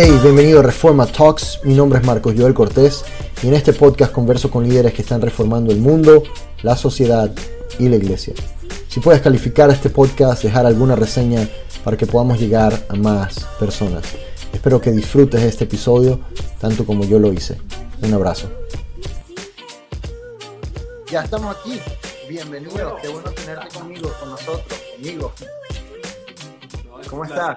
Hey, bienvenido a Reforma Talks. Mi nombre es Marcos Joel Cortés y en este podcast converso con líderes que están reformando el mundo, la sociedad y la iglesia. Si puedes calificar este podcast, dejar alguna reseña para que podamos llegar a más personas. Espero que disfrutes este episodio tanto como yo lo hice. Un abrazo. Ya estamos aquí. Bienvenido. Qué bueno tenerte conmigo, con nosotros, amigo. ¿Cómo estás?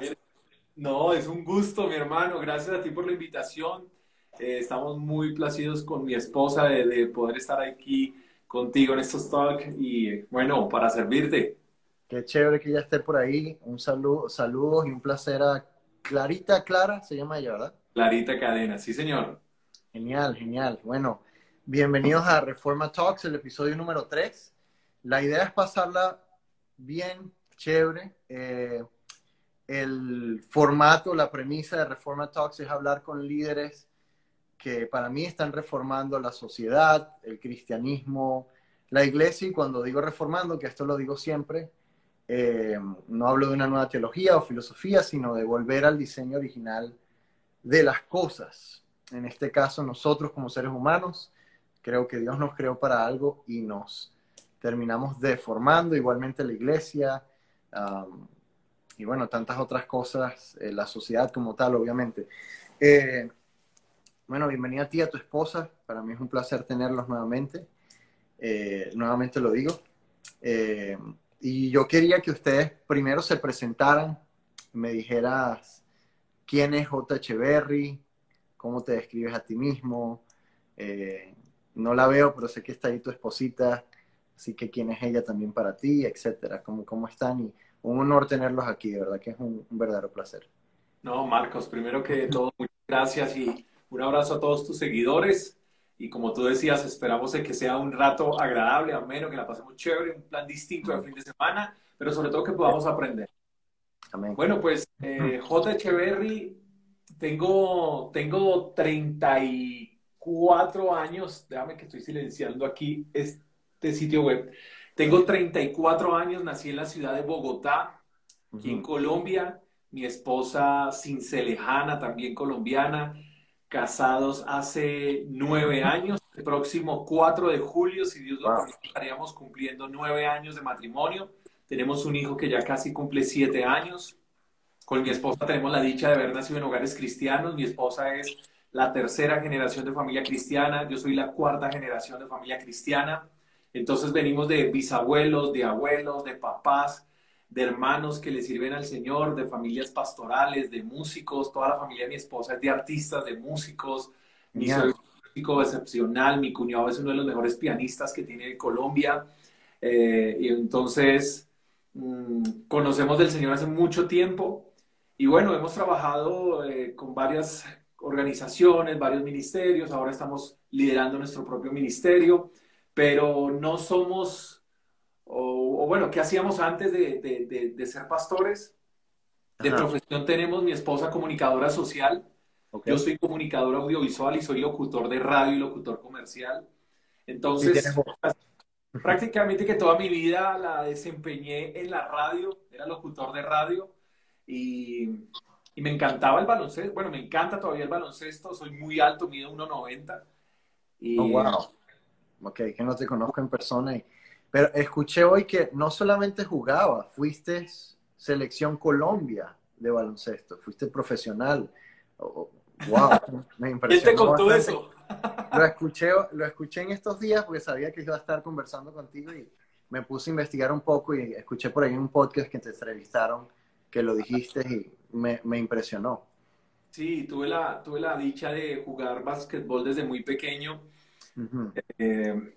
No, es un gusto, mi hermano. Gracias a ti por la invitación. Eh, estamos muy placidos con mi esposa de, poder estar aquí contigo en estos talks y bueno, para servirte. Qué chévere que ya esté por ahí. Un saludo, saludos y un placer a Clarita Clara, se llama ella, ¿verdad? Clarita Cadena, sí, señor. Genial, genial. Bueno, bienvenidos a Reforma Talks, el episodio número 3. La idea es pasarla bien, chévere. Eh, el formato, la premisa de Reforma Talks es hablar con líderes que para mí están reformando la sociedad, el cristianismo, la iglesia, y cuando digo reformando, que esto lo digo siempre, eh, no hablo de una nueva teología o filosofía, sino de volver al diseño original de las cosas. En este caso, nosotros como seres humanos, creo que Dios nos creó para algo y nos terminamos deformando, igualmente la iglesia, y bueno, tantas otras cosas, eh, la sociedad como tal, obviamente. Eh, bueno, bienvenida a ti, a tu esposa. Para mí es un placer tenerlos nuevamente. Eh, nuevamente lo digo. y yo quería que ustedes primero se presentaran, me dijeras quién es J. Echeverry, cómo te describes a ti mismo. no la veo, pero sé que está ahí tu esposita, así que quién es ella también para ti, etcétera. ¿Cómo, cómo están? Y un honor tenerlos aquí, de verdad que es un, verdadero placer. No, Marcos, primero que todo, muchas gracias y un abrazo a todos tus seguidores. Y como tú decías, esperamos que sea un rato agradable, ameno, que la pasemos chévere, un plan distinto de fin de semana, pero sobre todo que podamos aprender. Amén. Bueno, pues eh, J. Echeverry, tengo, tengo 34 años, déjame que estoy silenciando aquí este sitio web. Tengo 34 años, nací en la ciudad de Bogotá, aquí en Colombia. Mi esposa Cincelejana, también colombiana, casados hace nueve años. El próximo 4 de julio, si Dios lo permite, estaríamos cumpliendo nueve años de matrimonio. Tenemos un hijo que ya casi cumple siete años. Con mi esposa tenemos la dicha de haber nacido en hogares cristianos. Mi esposa es la tercera generación de familia cristiana. Yo soy la cuarta generación de familia cristiana. Entonces venimos de bisabuelos, de abuelos, de papás, de hermanos que le sirven al Señor, de familias pastorales, de músicos. Toda la familia de mi esposa es de artistas, de músicos. Mi soy músico excepcional. Mi cuñado es uno de los mejores pianistas que tiene Colombia. Eh, y entonces mm, conocemos del Señor hace mucho tiempo. Y bueno, hemos trabajado eh, con varias organizaciones, varios ministerios. Ahora estamos liderando nuestro propio ministerio pero no somos, o, bueno, ¿qué hacíamos antes de, ser pastores? De profesión tenemos mi esposa comunicadora social, yo soy comunicador audiovisual y soy locutor de radio y locutor comercial. Entonces, prácticamente que toda mi vida la desempeñé en la radio, era locutor de radio y, y, me encantaba el baloncesto. Bueno, me encanta todavía el baloncesto, soy muy alto, mido 1,90. Y, oh, wow ok, que no te conozco en persona. pero escuché hoy que no solamente jugaba, fuiste selección Colombia de baloncesto, fuiste profesional. wow, me impresionó. ¿Quién te contó eso? Lo escuché, lo escuché en estos días porque sabía que iba a estar conversando contigo y me puse a investigar un poco y escuché por ahí un podcast que te entrevistaron que lo dijiste y me, me impresionó. Sí, tuve la, tuve la dicha de jugar básquetbol desde muy pequeño eh,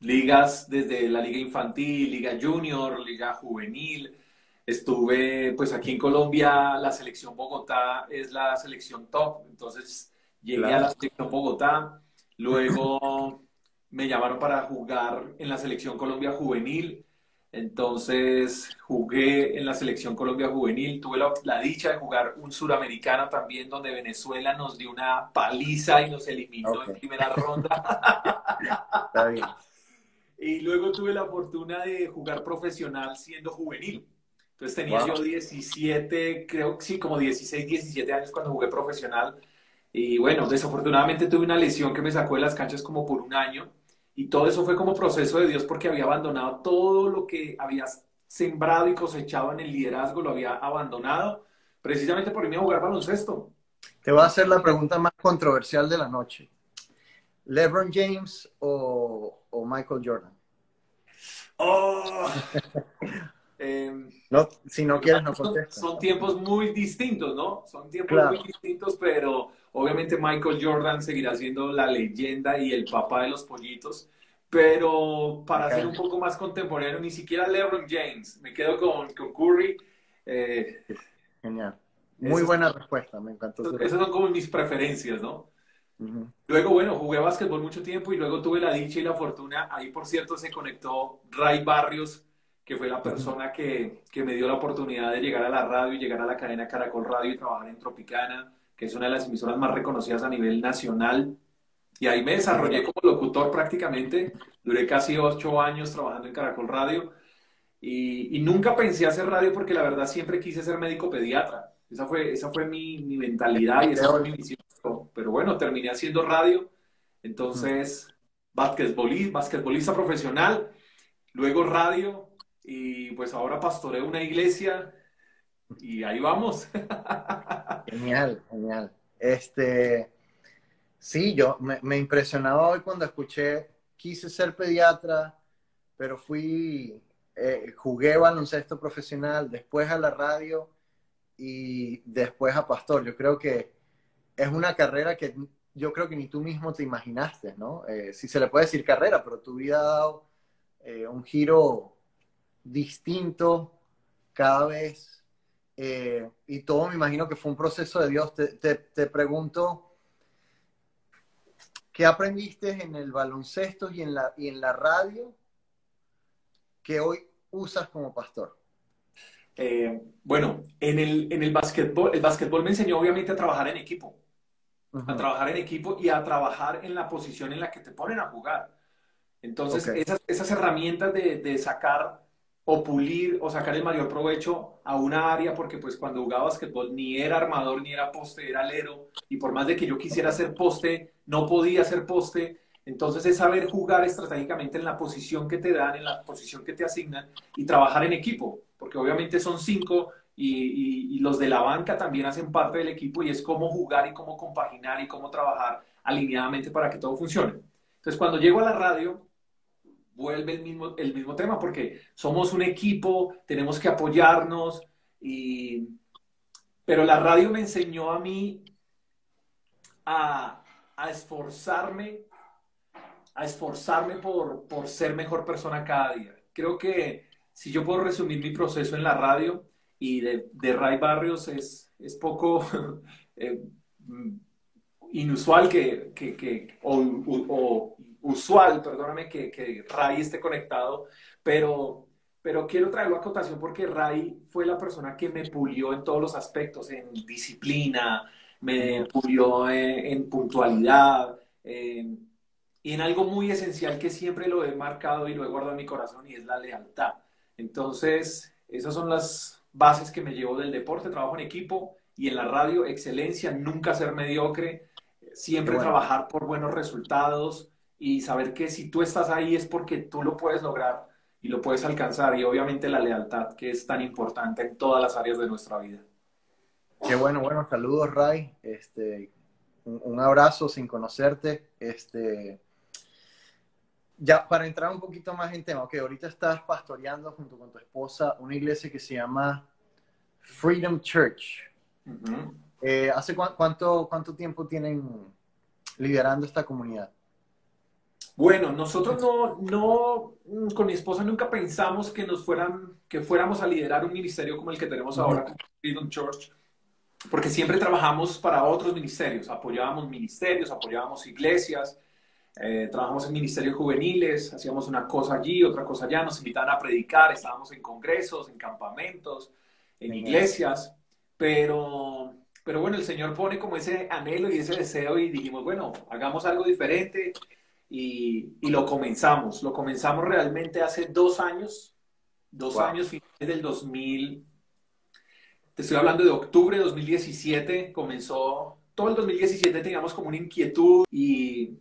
ligas desde la liga infantil, liga junior, liga juvenil. Estuve, pues aquí en Colombia, la selección Bogotá es la selección top, entonces llegué a la selección Bogotá, luego me llamaron para jugar en la selección Colombia juvenil, entonces jugué en la selección Colombia Juvenil, tuve la, dicha de jugar un suramericano también donde Venezuela nos dio una paliza y nos eliminó en primera ronda. Está bien. Y luego tuve la fortuna de jugar profesional siendo juvenil. Entonces tenía yo 17, creo que sí, como 16, 17 años cuando jugué profesional. Y bueno, desafortunadamente tuve una lesión que me sacó de las canchas como por un año. Y todo eso fue como proceso de Dios porque había abandonado todo lo que había sembrado y cosechado en el liderazgo, lo había abandonado precisamente por irme a jugar baloncesto. Te voy a hacer la pregunta más controversial de la noche. ¿LeBron James o, o Michael Jordan? Oh. Em, no, si no quieres, no contestas. Son, tiempos muy distintos, ¿no? Son tiempos muy distintos, pero obviamente Michael Jordan seguirá siendo la leyenda y el papá de los pollitos. Pero para ser un poco más contemporáneo, ni siquiera LeBron James. Me quedo con, con Curry. Eh, Genial. Muy buena respuesta, me encantó. Esas son como mis preferencias, ¿no? Luego, bueno, jugué básquetbol mucho tiempo y luego tuve la dicha y la fortuna. Ahí, por cierto, se conectó Ray Barrios, que fue la persona que, que, me dio la oportunidad de llegar a la radio y llegar a la cadena Caracol Radio y trabajar en Tropicana, que es una de las emisoras más reconocidas a nivel nacional. Y ahí me desarrollé como locutor prácticamente. Duré casi ocho años trabajando en Caracol Radio. Y, y nunca pensé hacer radio porque la verdad siempre quise ser médico pediatra. Esa fue, esa fue mi, mi mentalidad y esa fue mi misión. Pero bueno, terminé haciendo radio. Entonces, basquetbolista, basquetbolista profesional, luego radio, y pues ahora pastoreo una iglesia y ahí vamos. Genial, genial. Este, sí, yo me, me, impresionaba hoy cuando escuché, quise ser pediatra, pero fui, eh, jugué baloncesto profesional, después a la radio y después a pastor. Yo creo que es una carrera que yo creo que ni tú mismo te imaginaste, ¿no? Eh, si se le puede decir carrera, pero tu vida ha dado eh, un giro distinto cada vez. Eh, y todo me imagino que fue un proceso de Dios. Te, te, pregunto, ¿qué aprendiste en el baloncesto y en la, y en la radio que hoy usas como pastor? Eh, bueno, en el, en el básquetbol, el básquetbol me enseñó obviamente a trabajar en equipo, a trabajar en equipo y a trabajar en la posición en la que te ponen a jugar. Entonces, esas, esas, herramientas de, de, sacar o pulir o sacar el mayor provecho a una área, porque pues cuando jugaba básquetbol ni era armador ni era poste, era alero, y por más de que yo quisiera hacer poste, no podía hacer poste. Entonces es saber jugar estratégicamente en la posición que te dan, en la posición que te asignan y trabajar en equipo, porque obviamente son cinco y, y, los de la banca también hacen parte del equipo y es cómo jugar y cómo compaginar y cómo trabajar alineadamente para que todo funcione. Entonces cuando llego a la radio, vuelve el mismo, el mismo tema, porque somos un equipo, tenemos que apoyarnos, y... pero la radio me enseñó a mí a, a esforzarme, a esforzarme por, por ser mejor persona cada día. Creo que si yo puedo resumir mi proceso en la radio y de, de Ray Barrios es, es poco eh, inusual que, que, usual, perdóname que, que Ray esté conectado, pero, pero quiero traerlo a cotación porque Ray fue la persona que me pulió en todos los aspectos, en disciplina, me pulió en, puntualidad, y en algo muy esencial que siempre lo he marcado y lo he guardado en mi corazón y es la lealtad. Entonces, esas son las bases que me llevo del deporte, trabajo en equipo y en la radio, excelencia, nunca ser mediocre, siempre trabajar por buenos resultados, y saber que si tú estás ahí es porque tú lo puedes lograr y lo puedes alcanzar y obviamente la lealtad que es tan importante en todas las áreas de nuestra vida. Qué bueno, bueno, saludos Ray, este, un, abrazo sin conocerte, este, ya para entrar un poquito más en tema, que ahorita estás pastoreando junto con tu esposa una iglesia que se llama Freedom Church. Eh, ¿Hace cuánto, cuánto tiempo tienen liderando esta comunidad? Bueno, nosotros no, no, mm, con mi esposa nunca pensamos que nos fueran, que fuéramos a liderar un ministerio como el que tenemos ahora, como Freedom Church, porque siempre trabajamos para otros ministerios, apoyábamos ministerios, apoyábamos iglesias, eh, trabajamos en ministerios juveniles, hacíamos una cosa allí, otra cosa allá, nos invitaban a predicar, estábamos en congresos, en campamentos, en iglesias, pero, pero bueno, el Señor pone como ese anhelo y ese deseo y dijimos, bueno, hagamos algo diferente y, lo comenzamos. Lo comenzamos realmente hace dos años dos años finales del 2000, te estoy hablando de octubre de 2017, comenzó, todo el 2017 teníamos como una inquietud y,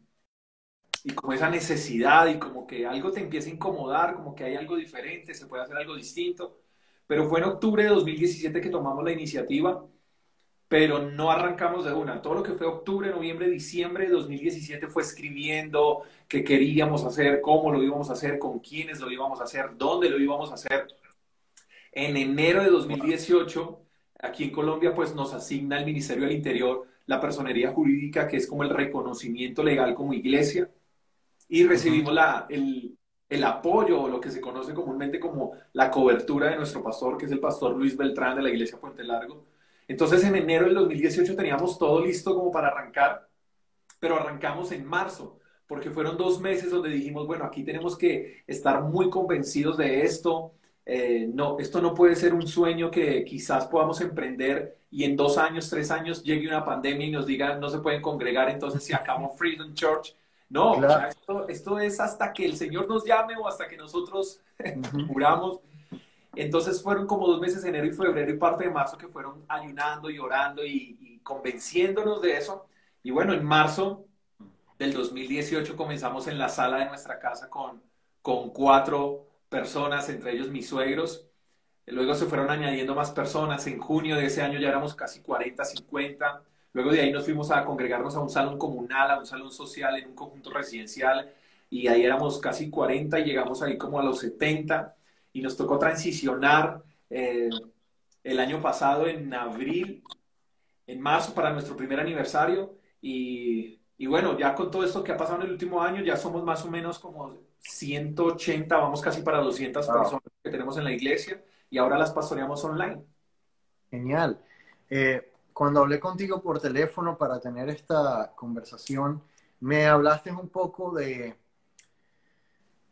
y como esa necesidad y como que algo te empieza a incomodar, como que hay algo diferente, se puede hacer algo distinto. Pero fue en octubre de 2017 que tomamos la iniciativa, pero no arrancamos de una. Todo lo que fue octubre, noviembre, diciembre de 2017 fue escribiendo qué queríamos hacer, cómo lo íbamos a hacer, con quiénes lo íbamos a hacer, dónde lo íbamos a hacer. En enero de 2018, aquí en Colombia, pues nos asigna el Ministerio del Interior la personería jurídica, que es como el reconocimiento legal como iglesia, y recibimos la, el, el apoyo, o lo que se conoce comúnmente como la cobertura de nuestro pastor, que es el pastor Luis Beltrán de la iglesia Puente Largo. Entonces, en enero del 2018 teníamos todo listo como para arrancar, pero arrancamos en marzo porque fueron dos meses donde dijimos, bueno, aquí tenemos que estar muy convencidos de esto. Eh, no, esto no puede ser un sueño que quizás podamos emprender y en dos años, tres años llegue una pandemia y nos digan no se pueden congregar, entonces se acabó Freedom Church. No, esto, esto, es hasta que el Señor nos llame o hasta que nosotros juramos. Entonces fueron como dos meses, enero y febrero y parte de marzo, que fueron ayunando y orando y, convenciéndonos de eso. Y bueno, en marzo del 2018 comenzamos en la sala de nuestra casa con, con cuatro personas, entre ellos mis suegros. Luego se fueron añadiendo más personas. En junio de ese año ya éramos casi 40, 50. Luego de ahí nos fuimos a congregarnos a un salón comunal, a un salón social en un conjunto residencial. Y ahí éramos casi 40 y llegamos ahí como a los 70. Y nos tocó transicionar eh, el año pasado en abril, en marzo para nuestro primer aniversario. Y y bueno, ya con todo esto que ha pasado en el último año, ya somos más o menos como 180, vamos casi para 200 personas que tenemos en la iglesia y ahora las pastoreamos online. Genial. Eh, cuando hablé contigo por teléfono para tener esta conversación, me hablaste un poco de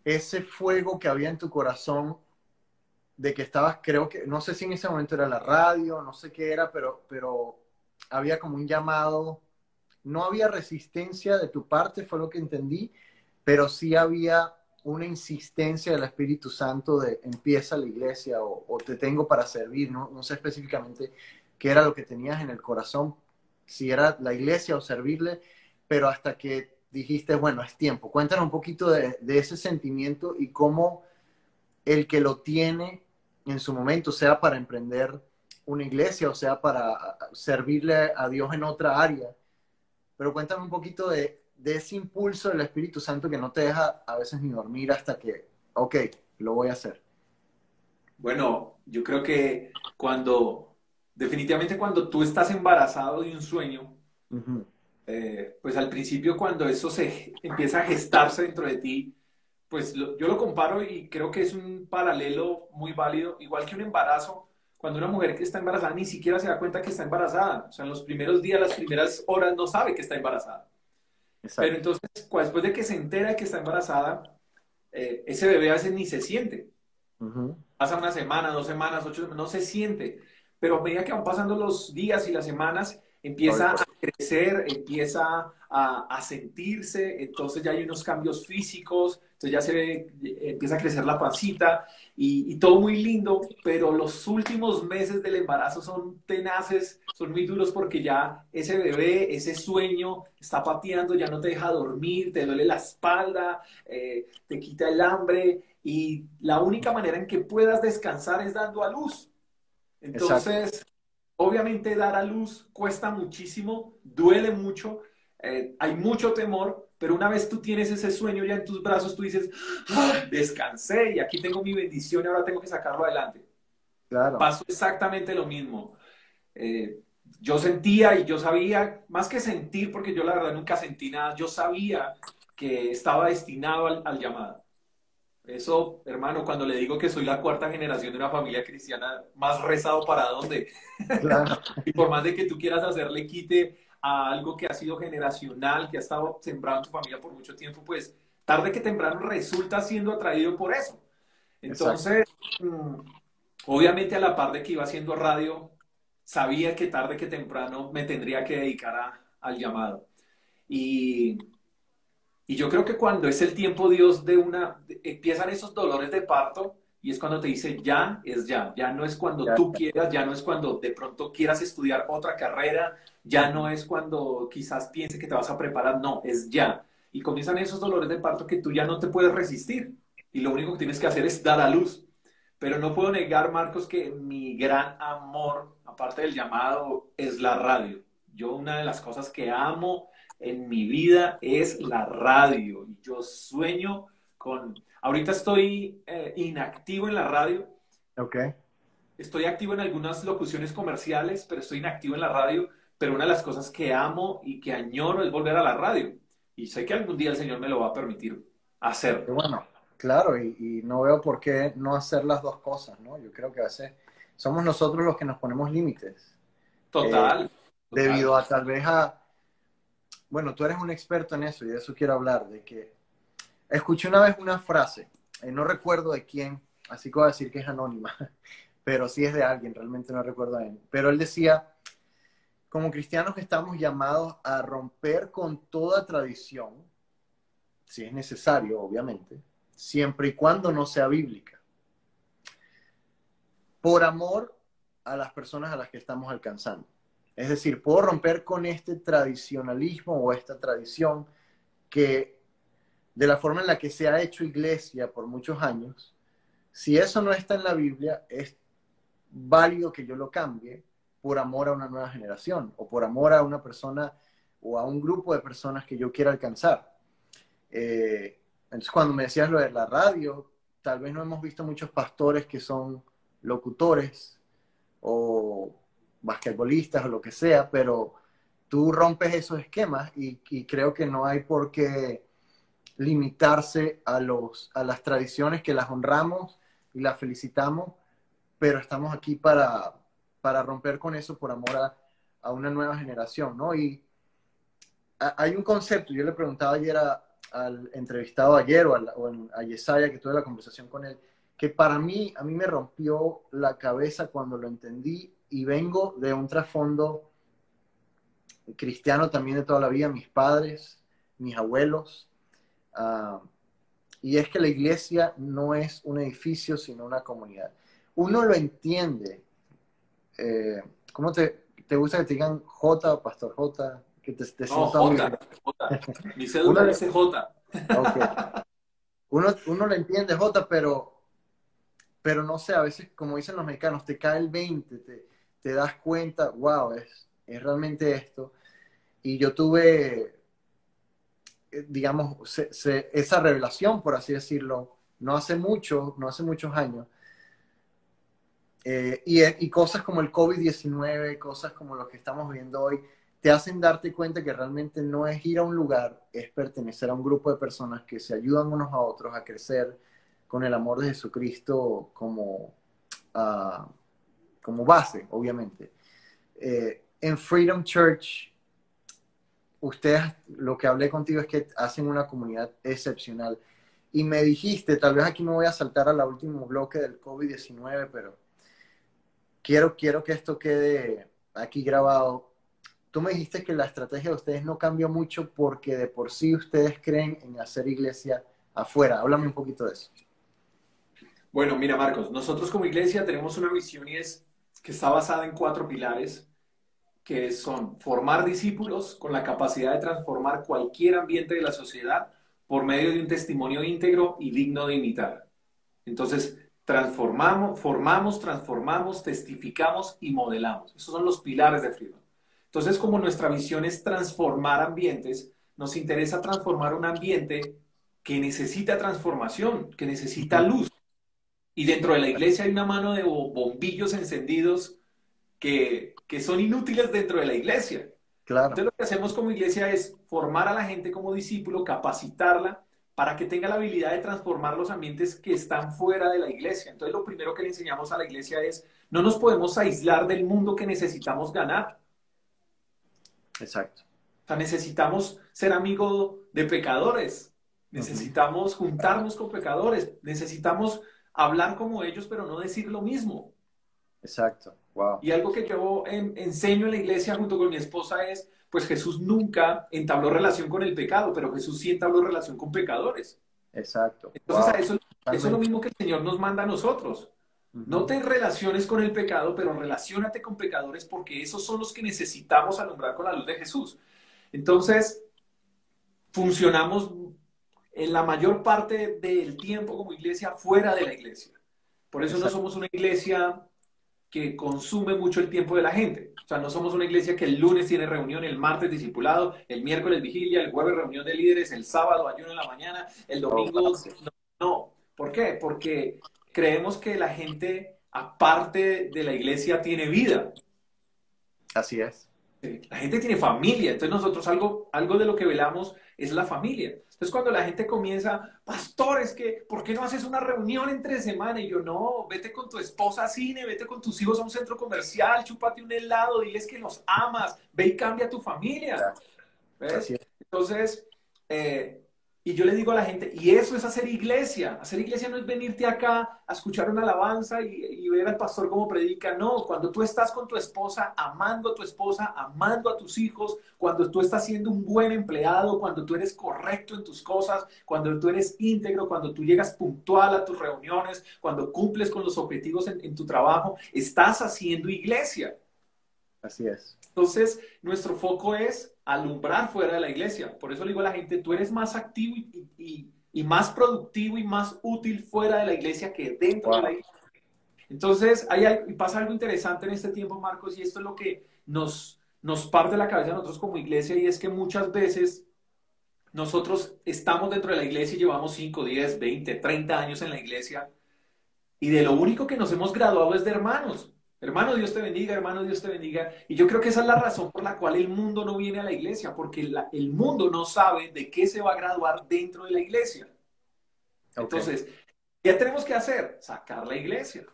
ese fuego que había en tu corazón, de que estabas, creo que, no sé si en ese momento era la radio, no sé qué era, pero, pero había como un llamado no había resistencia de tu parte, fue lo que entendí, pero sí había una insistencia del Espíritu Santo de empieza la iglesia o, te tengo para servir, ¿no? no sé específicamente qué era lo que tenías en el corazón, si era la iglesia o servirle, pero hasta que dijiste, bueno, es tiempo. Cuéntanos un poquito de, de ese sentimiento y cómo el que lo tiene en su momento, sea para emprender una iglesia o sea para servirle a Dios en otra área, pero cuéntame un poquito de, ese impulso del Espíritu Santo que no te deja a veces ni dormir hasta que, ok, lo voy a hacer. Bueno, yo creo que cuando, definitivamente cuando tú estás embarazado de un sueño, eh, pues al principio cuando eso se empieza a gestarse dentro de ti, pues yo lo comparo y creo que es un paralelo muy válido, igual que un embarazo, cuando una mujer que está embarazada ni siquiera se da cuenta que está embarazada. O sea, en los primeros días, las primeras horas no sabe que está embarazada. Pero entonces, después de que se entera que está embarazada, eh, ese bebé a veces ni se siente. Pasa una semana, dos semanas, ocho semanas, no se siente. Pero a medida que van pasando los días y las semanas, empieza a crecer, empieza a, a, sentirse, entonces ya hay unos cambios físicos, entonces ya se ve, empieza a crecer la pancita y, y, todo muy lindo, pero los últimos meses del embarazo son tenaces, son muy duros porque ya ese bebé, ese sueño está pateando, ya no te deja dormir, te duele la espalda, eh, te quita el hambre y la única manera en que puedas descansar es dando a luz. Entonces, Obviamente dar a luz cuesta muchísimo, duele mucho, eh, hay mucho temor, pero una vez tú tienes ese sueño ya en tus brazos, tú dices, ah, descansé y aquí tengo mi bendición y ahora tengo que sacarlo adelante. Claro. Pasó exactamente lo mismo. Eh, yo sentía y yo sabía, más que sentir, porque yo la verdad nunca sentí nada, yo sabía que estaba destinado al, al llamado. Eso, hermano, cuando le digo que soy la cuarta generación de una familia cristiana, más rezado para dónde. y por más de que tú quieras hacerle quite a algo que ha sido generacional, que ha estado sembrado en tu familia por mucho tiempo, pues tarde que temprano resulta siendo atraído por eso. Entonces, mm, obviamente a la par de que iba haciendo radio, sabía que tarde que temprano me tendría que dedicar al llamado. Y y yo creo que cuando es el tiempo, Dios, de una, empiezan esos dolores de parto, y es cuando te dice ya es ya, ya no es cuando tú quieras, ya no es cuando de pronto quieras estudiar otra carrera, ya no es cuando quizás piense que te vas a preparar, no, es ya. Y comienzan esos dolores de parto que tú ya no te puedes resistir y lo único que tienes que hacer es dar a luz. Pero no puedo negar, Marcos, que mi gran amor, aparte del llamado, es la radio. Yo una de las cosas que amo en mi vida es la radio. Yo sueño con Ahorita estoy eh, inactivo en la radio. Ok. Estoy activo en algunas locuciones comerciales, pero estoy inactivo en la radio. Pero una de las cosas que amo y que añoro es volver a la radio. Y sé que algún día el Señor me lo va a permitir hacer. Bueno, claro, y, no veo por qué no hacer las dos cosas, ¿no? Yo creo que a veces somos nosotros los que nos ponemos límites. Total, eh, total. Debido a tal vez a... Bueno, tú eres un experto en eso y de eso quiero hablar, de que Escuché una vez una frase, eh, no recuerdo de quién, así que voy a decir que es anónima, pero sí es de alguien, realmente no recuerdo a él. Pero él decía, como cristianos estamos llamados a romper con toda tradición, si es necesario, obviamente, siempre y cuando no sea bíblica, por amor a las personas a las que estamos alcanzando. Es decir, puedo romper con este tradicionalismo o esta tradición que de la forma en la que se ha hecho iglesia por muchos años, si eso no está en la Biblia, es válido que yo lo cambie por amor a una nueva generación o por amor a una persona o a un grupo de personas que yo quiera alcanzar. Eh, entonces, cuando me decías lo de la radio, tal vez no hemos visto muchos pastores que son locutores o basquetbolistas o lo que sea, pero tú rompes esos esquemas y, y creo que no hay por qué limitarse a, los, a las tradiciones que las honramos y las felicitamos, pero estamos aquí para, para romper con eso por amor a, a una nueva generación, ¿no? Y hay un concepto, yo le preguntaba ayer al entrevistado ayer o, a, Yesaya, que tuve la conversación con él, que para mí, a mí me rompió la cabeza cuando lo entendí y vengo de un trasfondo cristiano también de toda la vida, mis padres, mis abuelos, Ah, y es que la iglesia no es un edificio, sino una comunidad. Uno lo entiende. Eh, ¿Cómo te, te, gusta que te digan J o Pastor J? Que te, te no, J, J. Mi cédula dice J. Uno, uno lo entiende J, pero, pero no sé, a veces, como dicen los mexicanos, te cae el 20, te, te das cuenta, wow, es, es realmente esto. Y yo tuve eh, digamos, esa revelación, por así decirlo, no hace mucho, no hace muchos años. Eh, y, y, cosas como el COVID-19, cosas como lo que estamos viendo hoy, te hacen darte cuenta que realmente no es ir a un lugar, es pertenecer a un grupo de personas que se ayudan unos a otros a crecer con el amor de Jesucristo como, uh, como base, obviamente. Eh, en Freedom Church ustedes, lo que hablé contigo es que hacen una comunidad excepcional. Y me dijiste, tal vez aquí me voy a saltar al último bloque del COVID-19, pero quiero, quiero que esto quede aquí grabado. Tú me dijiste que la estrategia de ustedes no cambió mucho porque de por sí ustedes creen en hacer iglesia afuera. Háblame un poquito de eso. Bueno, mira Marcos, nosotros como iglesia tenemos una visión y es que está basada en cuatro pilares que son formar discípulos con la capacidad de transformar cualquier ambiente de la sociedad por medio de un testimonio íntegro y digno de imitar. Entonces, transformamos, formamos, transformamos, testificamos y modelamos. Esos son los pilares de Freedom. Entonces, como nuestra visión es transformar ambientes, nos interesa transformar un ambiente que necesita transformación, que necesita luz. Y dentro de la iglesia hay una mano de bombillos encendidos que, que son inútiles dentro de la iglesia. Claro. Entonces lo que hacemos como iglesia es formar a la gente como discípulo, capacitarla para que tenga la habilidad de transformar los ambientes que están fuera de la iglesia. Entonces lo primero que le enseñamos a la iglesia es, no nos podemos aislar del mundo que necesitamos ganar. Exacto. O sea, necesitamos ser amigo de pecadores, necesitamos juntarnos con pecadores, necesitamos hablar como ellos, pero no decir lo mismo. Exacto. Y algo que yo enseño en la iglesia junto con mi esposa es, pues Jesús nunca entabló relación con el pecado, pero Jesús sí entabló relación con pecadores. Exacto. Entonces, eso, eso, es lo mismo que el Señor nos manda a nosotros. No te relaciones con el pecado, pero relacionate con pecadores porque esos son los que necesitamos alumbrar con la luz de Jesús. Entonces, funcionamos en la mayor parte del tiempo como iglesia fuera de la iglesia. Por eso no somos una iglesia que consume mucho el tiempo de la gente. O sea, no somos una iglesia que el lunes tiene reunión, el martes discipulado, el miércoles vigilia, el jueves reunión de líderes, el sábado ayuno en la mañana, el domingo... No, no. ¿Por qué? Porque creemos que la gente, aparte de la iglesia, tiene vida. Así es. La gente tiene familia, entonces nosotros algo, algo de lo que velamos es la familia. Entonces cuando la gente comienza, pastores, que, ¿por qué no haces una reunión entre semana? Y yo, no, vete con tu esposa a cine, vete con tus hijos a un centro comercial, chúpate un helado, diles que los amas, ve y cambia tu familia. Entonces, eh, y yo le digo a la gente, y eso es hacer iglesia. Hacer iglesia no es venirte acá a escuchar una alabanza y, ver al pastor como predica. No, cuando tú estás con tu esposa, amando a tu esposa, amando a tus hijos, cuando tú estás siendo un buen empleado, cuando tú eres correcto en tus cosas, cuando tú eres íntegro, cuando tú llegas puntual a tus reuniones, cuando cumples con los objetivos en tu trabajo, estás haciendo iglesia. Así es. Entonces, nuestro foco es alumbrar fuera de la iglesia. Por eso le digo a la gente, tú eres más activo y, más productivo y más útil fuera de la iglesia que dentro de la iglesia. Entonces, pasa algo interesante en este tiempo, Marcos, y esto es lo que nos, nos parte la cabeza a nosotros como iglesia, y es que muchas veces nosotros estamos dentro de la iglesia y llevamos 5, 10, 20, 30 años en la iglesia, y de lo único que nos hemos graduado es de hermanos. Hermano, Dios te bendiga, hermano, Dios te bendiga. Y yo creo que esa es la razón por la cual el mundo no viene a la iglesia, porque el mundo no sabe de qué se va a graduar dentro de la iglesia. Entonces, ¿qué tenemos que hacer? Sacar la iglesia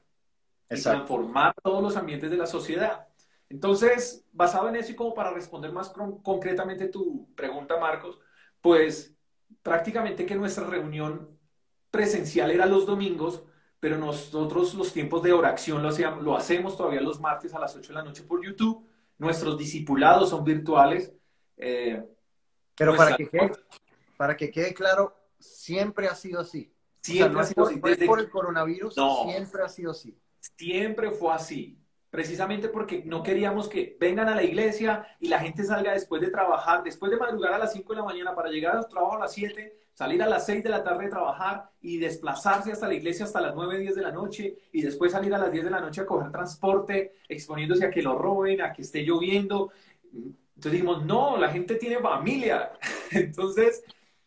y transformar todos los ambientes de la sociedad. Entonces, basado en eso y como para responder más concretamente tu pregunta, Marcos, pues prácticamente que nuestra reunión presencial era los domingos, pero nosotros los tiempos de oración lo, hacíamos, lo hacemos todavía los martes a las 8 de la noche por YouTube. Nuestros discipulados son virtuales. Eh, pero para, que quede, para que quede claro, siempre ha sido así. Siempre ha sido así. Desde... por el coronavirus, siempre ha sido así. Siempre fue así. Precisamente porque no queríamos que vengan a la iglesia y la gente salga después de trabajar, después de madrugar a las 5 de la mañana para llegar a trabajo a las 7 salir a las 6 de la tarde a trabajar y desplazarse hasta la iglesia hasta las 9, 10 de la noche y después salir a las 10 de la noche a coger transporte, exponiéndose a que lo roben, a que esté lloviendo. Entonces dijimos, no, la gente tiene familia. Entonces,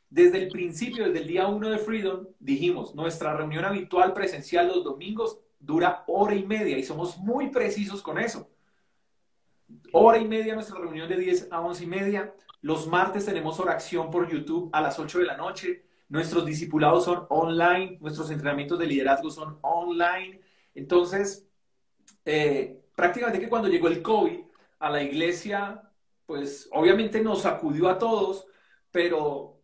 desde el principio, desde el día 1 de Freedom, dijimos, nuestra reunión habitual presencial los domingos dura hora y media y somos muy precisos con eso. Hora y media nuestra reunión de 10 a 11 y media los martes tenemos oración por YouTube a las 8 de la noche. Nuestros discipulados son online. Nuestros entrenamientos de liderazgo son online. Entonces, eh, prácticamente que cuando llegó el COVID a la iglesia, pues obviamente nos sacudió a todos, pero,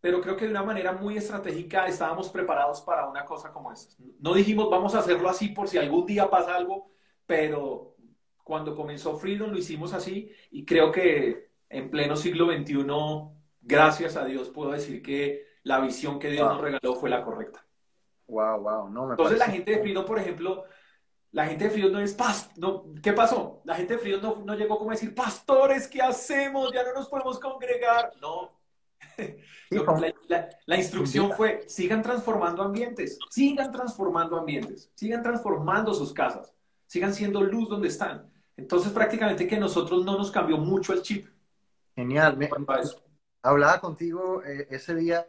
pero creo que de una manera muy estratégica estábamos preparados para una cosa como esta. No dijimos vamos a hacerlo así por si algún día pasa algo, pero cuando comenzó Freedom lo hicimos así y creo que en pleno siglo XXI, gracias a Dios, puedo decir que la visión que Dios nos regaló fue la correcta. Wow, wow, no Entonces la gente de Freedom, por ejemplo, la gente de Freedom no es paz, no, ¿qué pasó? La gente de Freedom no, no, llegó como a decir, pastores, ¿qué hacemos? Ya no nos podemos congregar. No. la, la, instrucción fue, sigan transformando ambientes, sigan transformando ambientes, sigan transformando sus casas, sigan siendo luz donde están. Entonces prácticamente que nosotros no nos cambió mucho el chip. Genial. hablaba contigo eh, ese día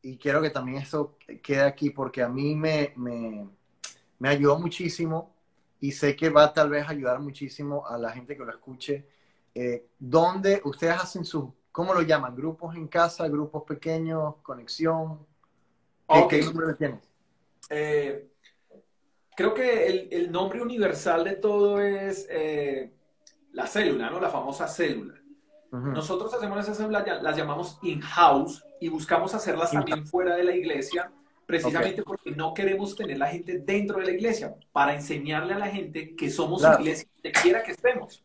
y quiero que también eso quede aquí porque a mí me, me, ayudó muchísimo y sé que va a tal vez ayudar muchísimo a la gente que lo escuche. Eh, ¿Dónde ustedes hacen sus, cómo lo llaman? ¿Grupos en casa, grupos pequeños, conexión? ¿Qué, nombre tienes? Eh, creo que el, el, nombre universal de todo es la célula, ¿no? La famosa célula. Nosotros hacemos esas células, las llamamos in-house y buscamos hacerlas también fuera de la iglesia, precisamente porque no queremos tener la gente dentro de la iglesia, para enseñarle a la gente que somos iglesia donde quiera que estemos.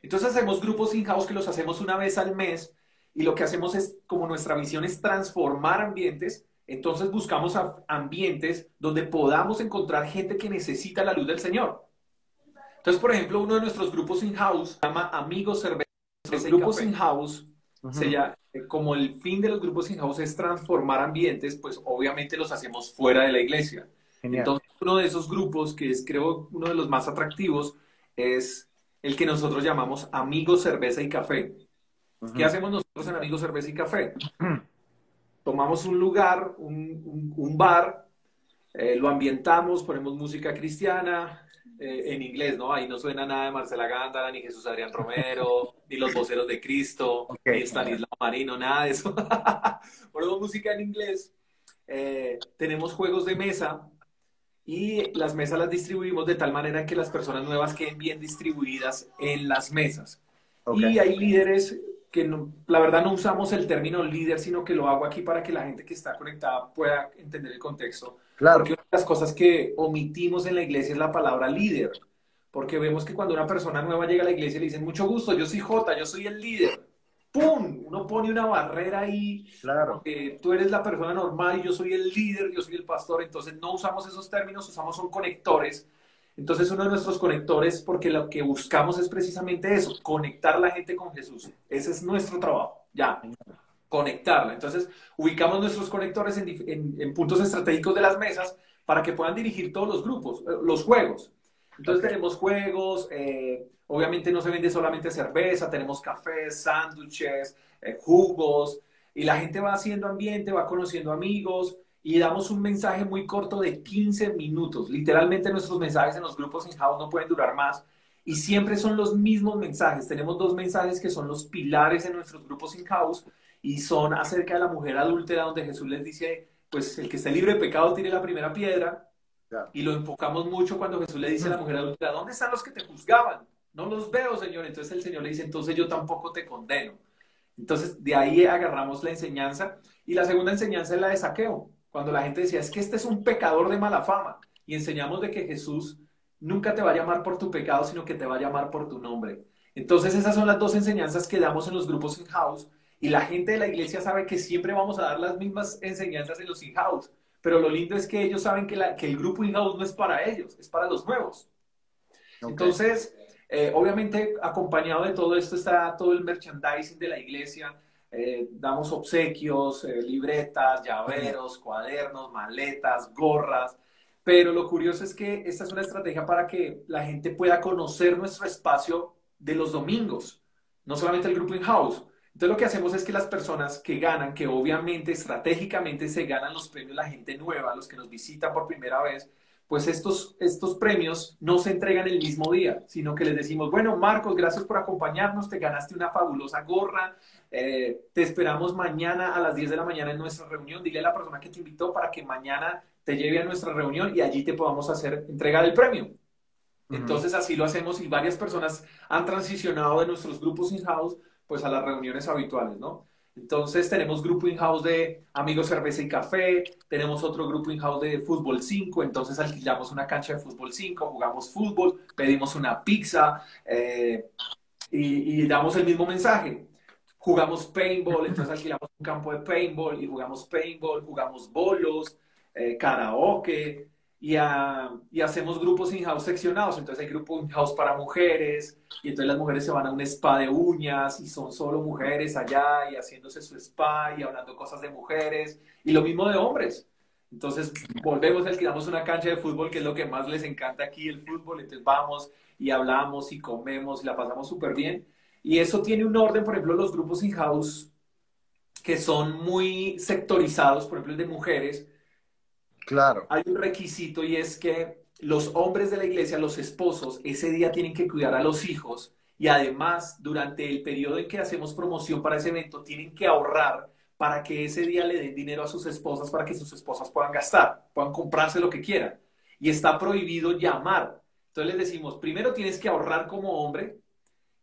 Entonces hacemos grupos in-house que los hacemos una vez al mes y lo que hacemos es, como nuestra misión es transformar ambientes, entonces buscamos ambientes donde podamos encontrar gente que necesita la luz del Señor. Entonces, por ejemplo, uno de nuestros grupos in-house se llama Amigos Cerveza. Los grupos in-house, eh, como el fin de los grupos in-house es transformar ambientes, pues obviamente los hacemos fuera de la iglesia. Entonces, uno de esos grupos, que es creo uno de los más atractivos, es el que nosotros llamamos Amigos Cerveza y Café. ¿Qué hacemos nosotros en Amigos Cerveza y Café? Tomamos un lugar, un, bar, eh, lo ambientamos, ponemos música cristiana, eh, en inglés, ¿no? Ahí no suena nada de Marcela Gándara, ni Jesús Adrián Romero, ni los voceros de Cristo, ni Stanislao Marino, nada de eso. ponemos música en inglés. Eh, tenemos juegos de mesa y las mesas las distribuimos de tal manera que las personas nuevas queden bien distribuidas en las mesas. Y hay líderes que la verdad no usamos el término líder, sino que lo hago aquí para que la gente que está conectada pueda entender el contexto. Claro. Porque una de las cosas que omitimos en la iglesia es la palabra líder. Porque vemos que cuando una persona nueva llega a la iglesia le dicen, mucho gusto, yo soy J, yo soy el líder. ¡Pum! Uno pone una barrera ahí. Claro. Que tú eres la persona normal y yo soy el líder, yo soy el pastor. Entonces no usamos esos términos, usamos son conectores entonces, uno de nuestros conectores, porque lo que buscamos es precisamente eso, conectar a la gente con Jesús. Ese es nuestro trabajo, ya, conectarla. Entonces, ubicamos nuestros conectores en, puntos estratégicos de las mesas para que puedan dirigir todos los grupos, eh, los juegos. Entonces, tenemos juegos, eh, obviamente no se vende solamente cerveza, tenemos cafés, sándwiches, eh, jugos, y la gente va haciendo ambiente, va conociendo amigos, y damos un mensaje muy corto de 15 minutos. Literalmente nuestros mensajes en los grupos in-house no pueden durar más y siempre son los mismos mensajes. Tenemos dos mensajes que son los pilares en nuestros grupos in-house y son acerca de la mujer adúltera donde Jesús les dice, pues el que esté libre de pecado tiene la primera piedra. Y lo enfocamos mucho cuando Jesús le dice a la mujer adúltera, ¿dónde están los que te juzgaban? No los veo, Señor. Entonces el Señor le dice, entonces yo tampoco te condeno. Entonces de ahí agarramos la enseñanza. Y la segunda enseñanza es la de saqueo cuando la gente decía, es que este es un pecador de mala fama, y enseñamos de que Jesús nunca te va a llamar por tu pecado, sino que te va a llamar por tu nombre. Entonces esas son las dos enseñanzas que damos en los grupos in-house, y la gente de la iglesia sabe que siempre vamos a dar las mismas enseñanzas en los in-house, pero lo lindo es que ellos saben que, el grupo in-house no es para ellos, es para los nuevos. Entonces, eh, obviamente, acompañado de todo esto está todo el merchandising de la iglesia, eh, damos obsequios, eh, libretas, llaveros, cuadernos, maletas, gorras. Pero lo curioso es que esta es una estrategia para que la gente pueda conocer nuestro espacio de los domingos, no solamente el grupo in-house. Entonces lo que hacemos es que las personas que ganan, que obviamente estratégicamente se ganan los premios la gente nueva, los que nos visitan por primera vez, pues estos, estos premios no se entregan el mismo día, sino que les decimos, bueno, Marcos, gracias por acompañarnos, te ganaste una fabulosa gorra, eh, te esperamos mañana a las 10 de la mañana en nuestra reunión, dile a la persona que te invitó para que mañana te lleve a nuestra reunión y allí te podamos hacer entregar el premio. Entonces así lo hacemos y varias personas han transicionado de nuestros grupos in-house pues a las reuniones habituales, ¿no? Entonces tenemos grupo in-house de amigos cerveza y café, tenemos otro grupo in-house de fútbol 5, entonces alquilamos una cancha de fútbol 5, jugamos fútbol, pedimos una pizza eh, y, damos el mismo mensaje. Jugamos paintball, entonces alquilamos un campo de paintball y jugamos paintball, jugamos bolos, eh, karaoke, y, hacemos grupos in-house seccionados. Entonces hay grupo in-house para mujeres y entonces las mujeres se van a un spa de uñas y son solo mujeres allá y haciéndose su spa y hablando cosas de mujeres y lo mismo de hombres. Entonces volvemos, alquilamos una cancha de fútbol que es lo que más les encanta aquí, el fútbol. Entonces vamos y hablamos y comemos y la pasamos súper bien. Y eso tiene un orden, por ejemplo, los grupos in-house que son muy sectorizados, por ejemplo, el de mujeres, Claro. Hay un requisito y es que los hombres de la iglesia, los esposos, ese día tienen que cuidar a los hijos y además durante el periodo en que hacemos promoción para ese evento tienen que ahorrar para que ese día le den dinero a sus esposas para que sus esposas puedan gastar, puedan comprarse lo que quieran. Y está prohibido llamar. Entonces les decimos, primero tienes que ahorrar como hombre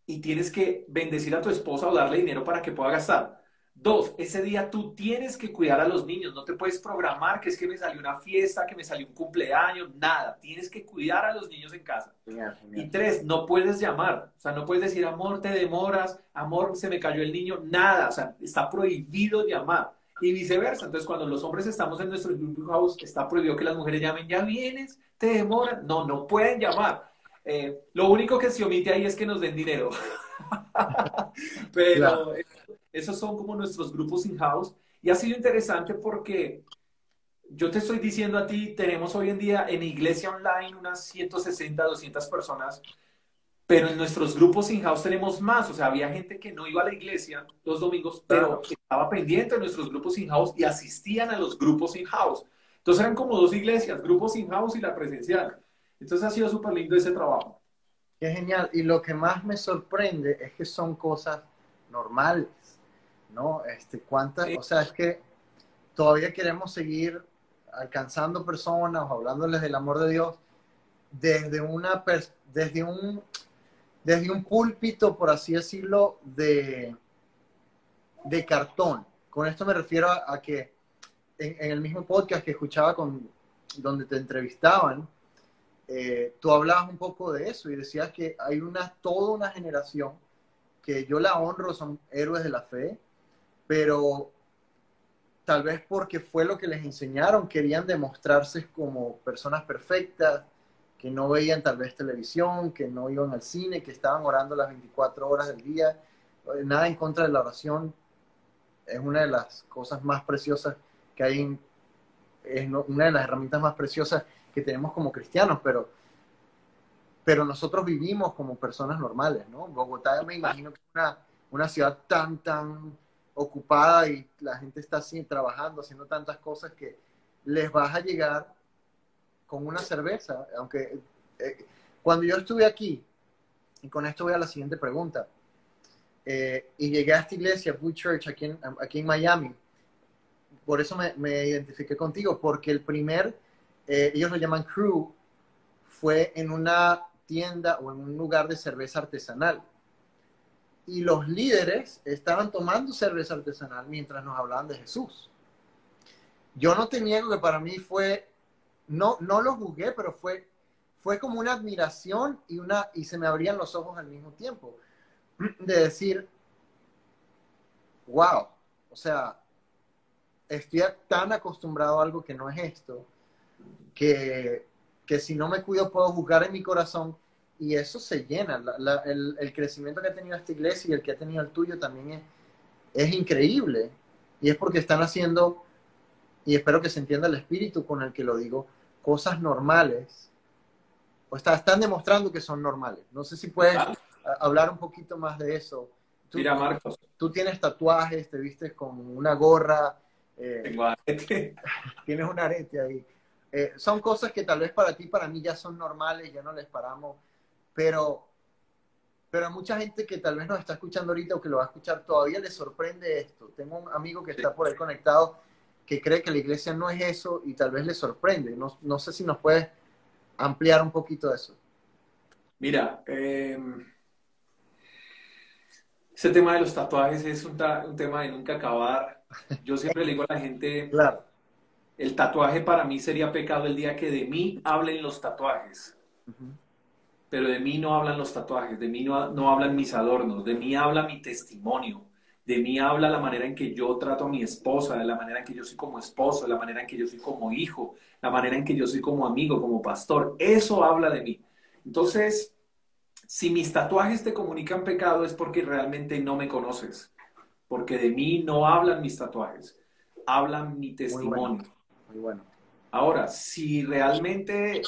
y tienes que bendecir a tu esposa o darle dinero para que pueda gastar. Dos, ese día tú tienes que cuidar a los niños, no te puedes programar que es que me salió una fiesta, que me salió un cumpleaños, nada, tienes que cuidar a los niños en casa. Y tres, no puedes llamar, o sea, no puedes decir, amor, te demoras, amor, se me cayó el niño, nada, o sea, está prohibido llamar. Y viceversa, entonces cuando los hombres estamos en nuestro house, está prohibido que las mujeres llamen, ya vienes, te demoras, no, no pueden llamar. Eh, lo único que se omite ahí es que nos den dinero. Pero... Esos son como nuestros grupos in-house. Y ha sido interesante porque yo te estoy diciendo a ti, tenemos hoy en día en iglesia online unas 160, 200 personas, pero en nuestros grupos in-house tenemos más. O sea, había gente que no iba a la iglesia los domingos, pero estaba pendiente de nuestros grupos in-house y asistían a los grupos in-house. Entonces eran como dos iglesias, grupos in-house y la presencial. Entonces ha sido súper lindo ese trabajo. Qué genial. Y lo que más me sorprende es que son cosas normales. ¿No? Este, ¿cuántas? O sea, es que todavía queremos seguir alcanzando personas o hablándoles del amor de Dios desde una desde un desde un púlpito, por así decirlo, de, de cartón. Con esto me refiero a, que en, el mismo podcast que escuchaba con donde te entrevistaban, eh, tú hablabas un poco de eso y decías que hay una toda una generación que yo la honro, son héroes de la fe, pero tal vez porque fue lo que les enseñaron, querían demostrarse como personas perfectas, que no veían tal vez televisión, que no iban al cine, que estaban orando las 24 horas del día. Nada en contra de la oración, es una de las cosas más preciosas que hay, es una de las herramientas más preciosas que tenemos como cristianos, pero, pero nosotros vivimos como personas normales, ¿no? Bogotá me imagino que es una, una ciudad tan, tan ocupada y la gente está así trabajando, haciendo tantas cosas que les vas a llegar con una cerveza, aunque eh, cuando yo estuve aquí, y con esto voy a la siguiente pregunta, eh, y llegué a esta iglesia, Blue Church, aquí en, aquí en Miami, por eso me, me identifiqué contigo, porque el primer, eh, ellos lo llaman crew, fue en una tienda o en un lugar de cerveza artesanal y los líderes estaban tomando cerveza artesanal mientras nos hablaban de Jesús. Yo no te niego que para mí fue, no, no lo juzgué, pero fue, fue como una admiración y, una, y se me abrían los ojos al mismo tiempo. De decir, wow, o sea, estoy tan acostumbrado a algo que no es esto, que, que si no me cuido puedo juzgar en mi corazón y eso se llena. el, crecimiento que ha tenido esta iglesia y el que ha tenido el tuyo también es, es increíble. Y es porque están haciendo, y espero que se entienda el espíritu con el que lo digo, cosas normales. O está, están demostrando que son normales. No sé si puedes hablar un poquito más de eso. Mira, Marcos. Tú tienes tatuajes, te vistes con una gorra. Eh, Tengo arete. Tienes un arete ahí. Eh, son cosas que tal vez para ti, para mí ya son normales, ya no les paramos pero, pero a mucha gente que tal vez nos está escuchando ahorita o que lo va a escuchar todavía le sorprende esto. Tengo un amigo que está por ahí conectado que cree que la iglesia no es eso y tal vez le sorprende. No, sé si nos puedes ampliar un poquito eso. Mira, em, ese tema de los tatuajes es un, tema de nunca acabar. Yo siempre le digo a la gente, claro. el tatuaje para mí sería pecado el día que de mí hablen los tatuajes pero de mí no hablan los tatuajes, de mí no, no hablan mis adornos, de mí habla mi testimonio, de mí habla la manera en que yo trato a mi esposa, de la manera en que yo soy como esposo, de la manera en que yo soy como hijo, la manera en que yo soy como amigo, como pastor. Eso habla de mí. Entonces, si mis tatuajes te comunican pecado es porque realmente no me conoces, porque de mí no hablan mis tatuajes, hablan mi testimonio. Muy bueno. Ahora, si realmente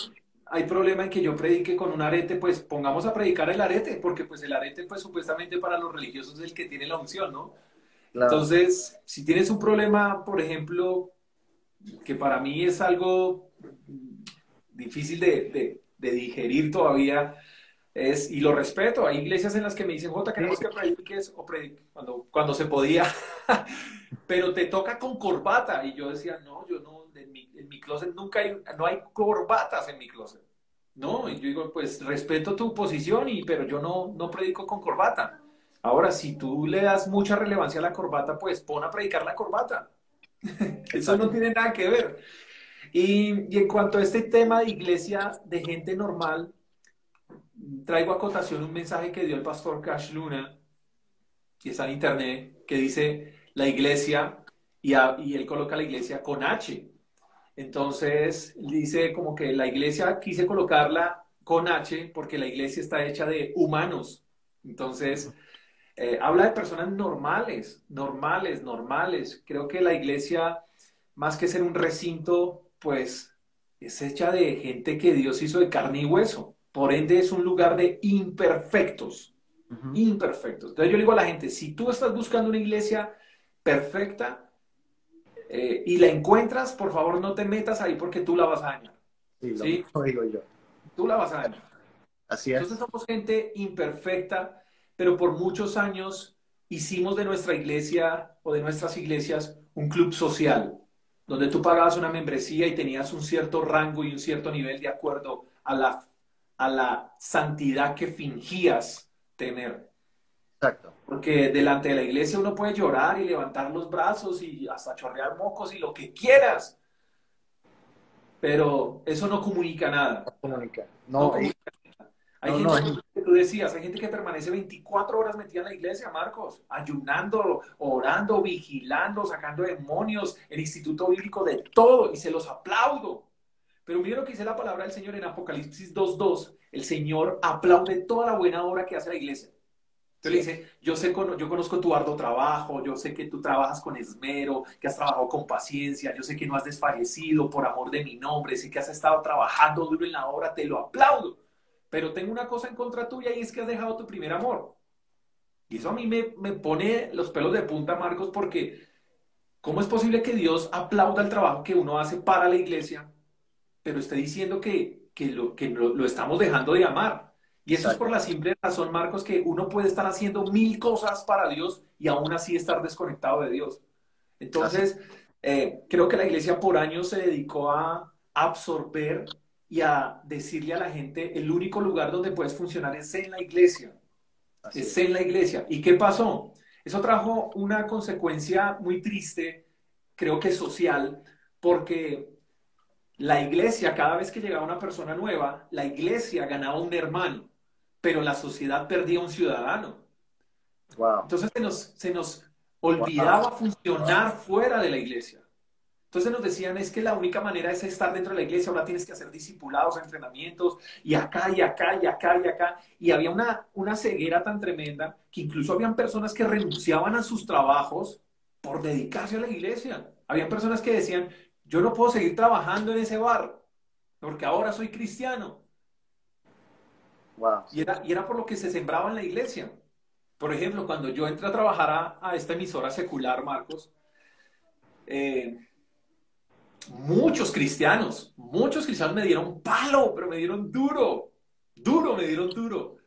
hay problema en que yo predique con un arete, pues pongamos a predicar el arete, porque pues el arete pues supuestamente para los religiosos es el que tiene la unción, ¿no? Entonces, si tienes un problema, por ejemplo, que para mí es algo difícil de, digerir todavía, es, y lo respeto, hay iglesias en las que me dicen, Jota, queremos que prediques, o cuando, cuando se podía, pero te toca con corbata, y yo decía, no, yo no, en mi closet nunca hay, no hay corbatas en mi closet. No, y yo digo, pues respeto tu posición, y, pero yo no, no predico con corbata. Ahora, si tú le das mucha relevancia a la corbata, pues pon a predicar la corbata. Eso no tiene nada que ver. Y, y, en cuanto a este tema de iglesia de gente normal, traigo a cotación un mensaje que dio el pastor Cash Luna, que está en internet, que dice la iglesia, y, y él coloca la iglesia con H. Entonces, dice como que la iglesia quise colocarla con H porque la iglesia está hecha de humanos. Entonces, eh, habla de personas normales, normales, normales. Creo que la iglesia, más que ser un recinto, pues es hecha de gente que Dios hizo de carne y hueso. Por ende, es un lugar de imperfectos. Imperfectos. Entonces yo le digo a la gente, si tú estás buscando una iglesia perfecta eh, y la encuentras, por favor no te metas ahí porque tú la vas a dañar. Sí, Lo digo yo. Tú la vas a dañar. Así es. Entonces somos gente imperfecta, pero por muchos años hicimos de nuestra iglesia o de nuestras iglesias un club social, donde tú pagabas una membresía y tenías un cierto rango y un cierto nivel de acuerdo a la, a la santidad que fingías tener. Exacto. Porque delante de la iglesia uno puede llorar y levantar los brazos y hasta chorrear mocos y lo que quieras. Pero eso no comunica nada. No comunica. No, No, comunica nada. Hay no, gente, no, que tú decías, hay gente que permanece 24 horas metida en la iglesia, Marcos, ayunando, orando, vigilando, sacando demonios, el instituto bíblico de todo, y se los aplaudo. Pero mira lo que dice la palabra del Señor en Apocalipsis 2.2. El Señor aplaude toda la buena obra que hace la iglesia. Entonces le dice, yo, sé, yo conozco tu arduo trabajo, yo sé que tú trabajas con esmero, que has trabajado con paciencia, yo sé que no has desfallecido por amor de mi nombre, sé que has estado trabajando duro en la obra, te lo aplaudo. Pero tengo una cosa en contra tuya y es que has dejado tu primer amor. Y eso a mí me, me pone los pelos de punta, Marcos, porque ¿cómo es posible que Dios aplauda el trabajo que uno hace para la iglesia, pero esté diciendo que, que, lo, que lo, lo estamos dejando de amar? Y eso es por la simple razón, Marcos, que uno puede estar haciendo mil cosas para Dios y aún así estar desconectado de Dios. Entonces, eh, creo que la iglesia por años se dedicó a absorber y a decirle a la gente, el único lugar donde puedes funcionar es en la iglesia, Así es. en la iglesia. ¿Y qué pasó? Eso trajo una consecuencia muy triste, creo que social, porque la iglesia, cada vez que llegaba una persona nueva, la iglesia ganaba un hermano, pero la sociedad perdía un ciudadano. Wow. Entonces se nos, se nos olvidaba funcionar fuera de la iglesia. Entonces nos decían, es que la única manera es estar dentro de la iglesia, ahora tienes que hacer discipulados, entrenamientos, y acá, y acá, y acá, y acá. Y había una, una ceguera tan tremenda que incluso habían personas que renunciaban a sus trabajos por dedicarse a la iglesia. Habían personas que decían, yo no puedo seguir trabajando en ese bar, porque ahora soy cristiano. Y era, y era por lo que se sembraba en la iglesia. Por ejemplo, cuando yo entré a trabajar a, a esta emisora secular, Marcos, eh, muchos cristianos, muchos cristianos me dieron palo, pero me dieron duro, duro, me dieron duro.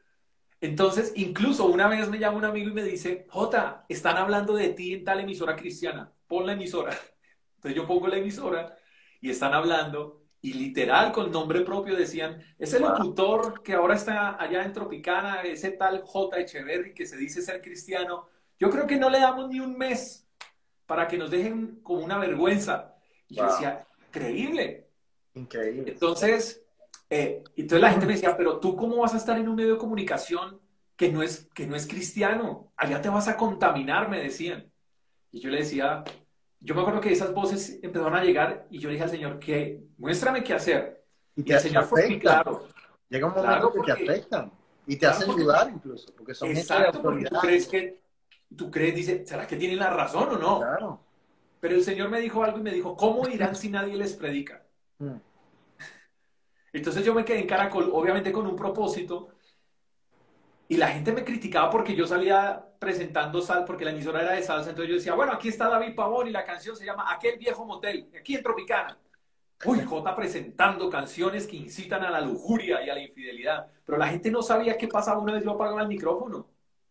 Entonces, incluso una vez me llama un amigo y me dice, Jota, están hablando de ti en tal emisora cristiana, pon la emisora. Entonces yo pongo la emisora y están hablando y literal con nombre propio decían, ese locutor que ahora está allá en Tropicana, ese tal J. Echeverry que se dice ser cristiano, yo creo que no le damos ni un mes para que nos dejen como una vergüenza. Y yo Wow. decía, increíble. Increíble. Entonces, eh, entonces la gente me decía, pero tú cómo vas a estar en un medio de comunicación que no es, que no es cristiano? Allá te vas a contaminar, me decían. Y yo le decía, yo me acuerdo que esas voces empezaron a llegar y yo dije al Señor, que muéstrame qué hacer. Y Y te, el te Señor fue muy afectan. claro. Llega un momento Claro, que te afectan. Y te Claro, hacen porque- dudar incluso. Porque son gente de Exacto, porque tú crees que, tú crees, dice, ¿será que tienen la razón o no? Claro. Pero el Señor me dijo algo y me dijo, ¿cómo irán si nadie les predica? Mm. Entonces yo me quedé en Caracol, obviamente con un propósito, y la gente me criticaba porque yo salía presentando sal, porque la emisora era de salsa, entonces yo decía, bueno, aquí está David Pavón y la canción se llama Aquel viejo motel, aquí en Tropicana. Uy, Jota presentando canciones que incitan a la lujuria y a la infidelidad, pero la gente no sabía qué pasaba una vez yo apagaba el micrófono.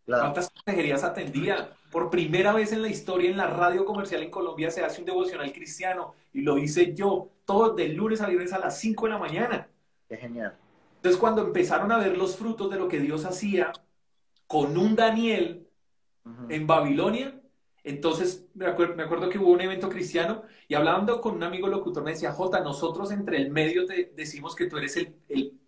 Claro. ¿Cuántas consejerías atendía? Por primera vez en la historia en la radio comercial en Colombia se hace un devocional cristiano y lo hice yo, todo de lunes a viernes a las 5 de la mañana. Qué genial. Entonces cuando empezaron a ver los frutos de lo que Dios hacía con un Daniel, en Babilonia. Entonces, me acuerdo, me acuerdo, que hubo un evento cristiano y hablando con un amigo locutor me decía, Jota, nosotros entre el medio te decimos que tú eres el, el,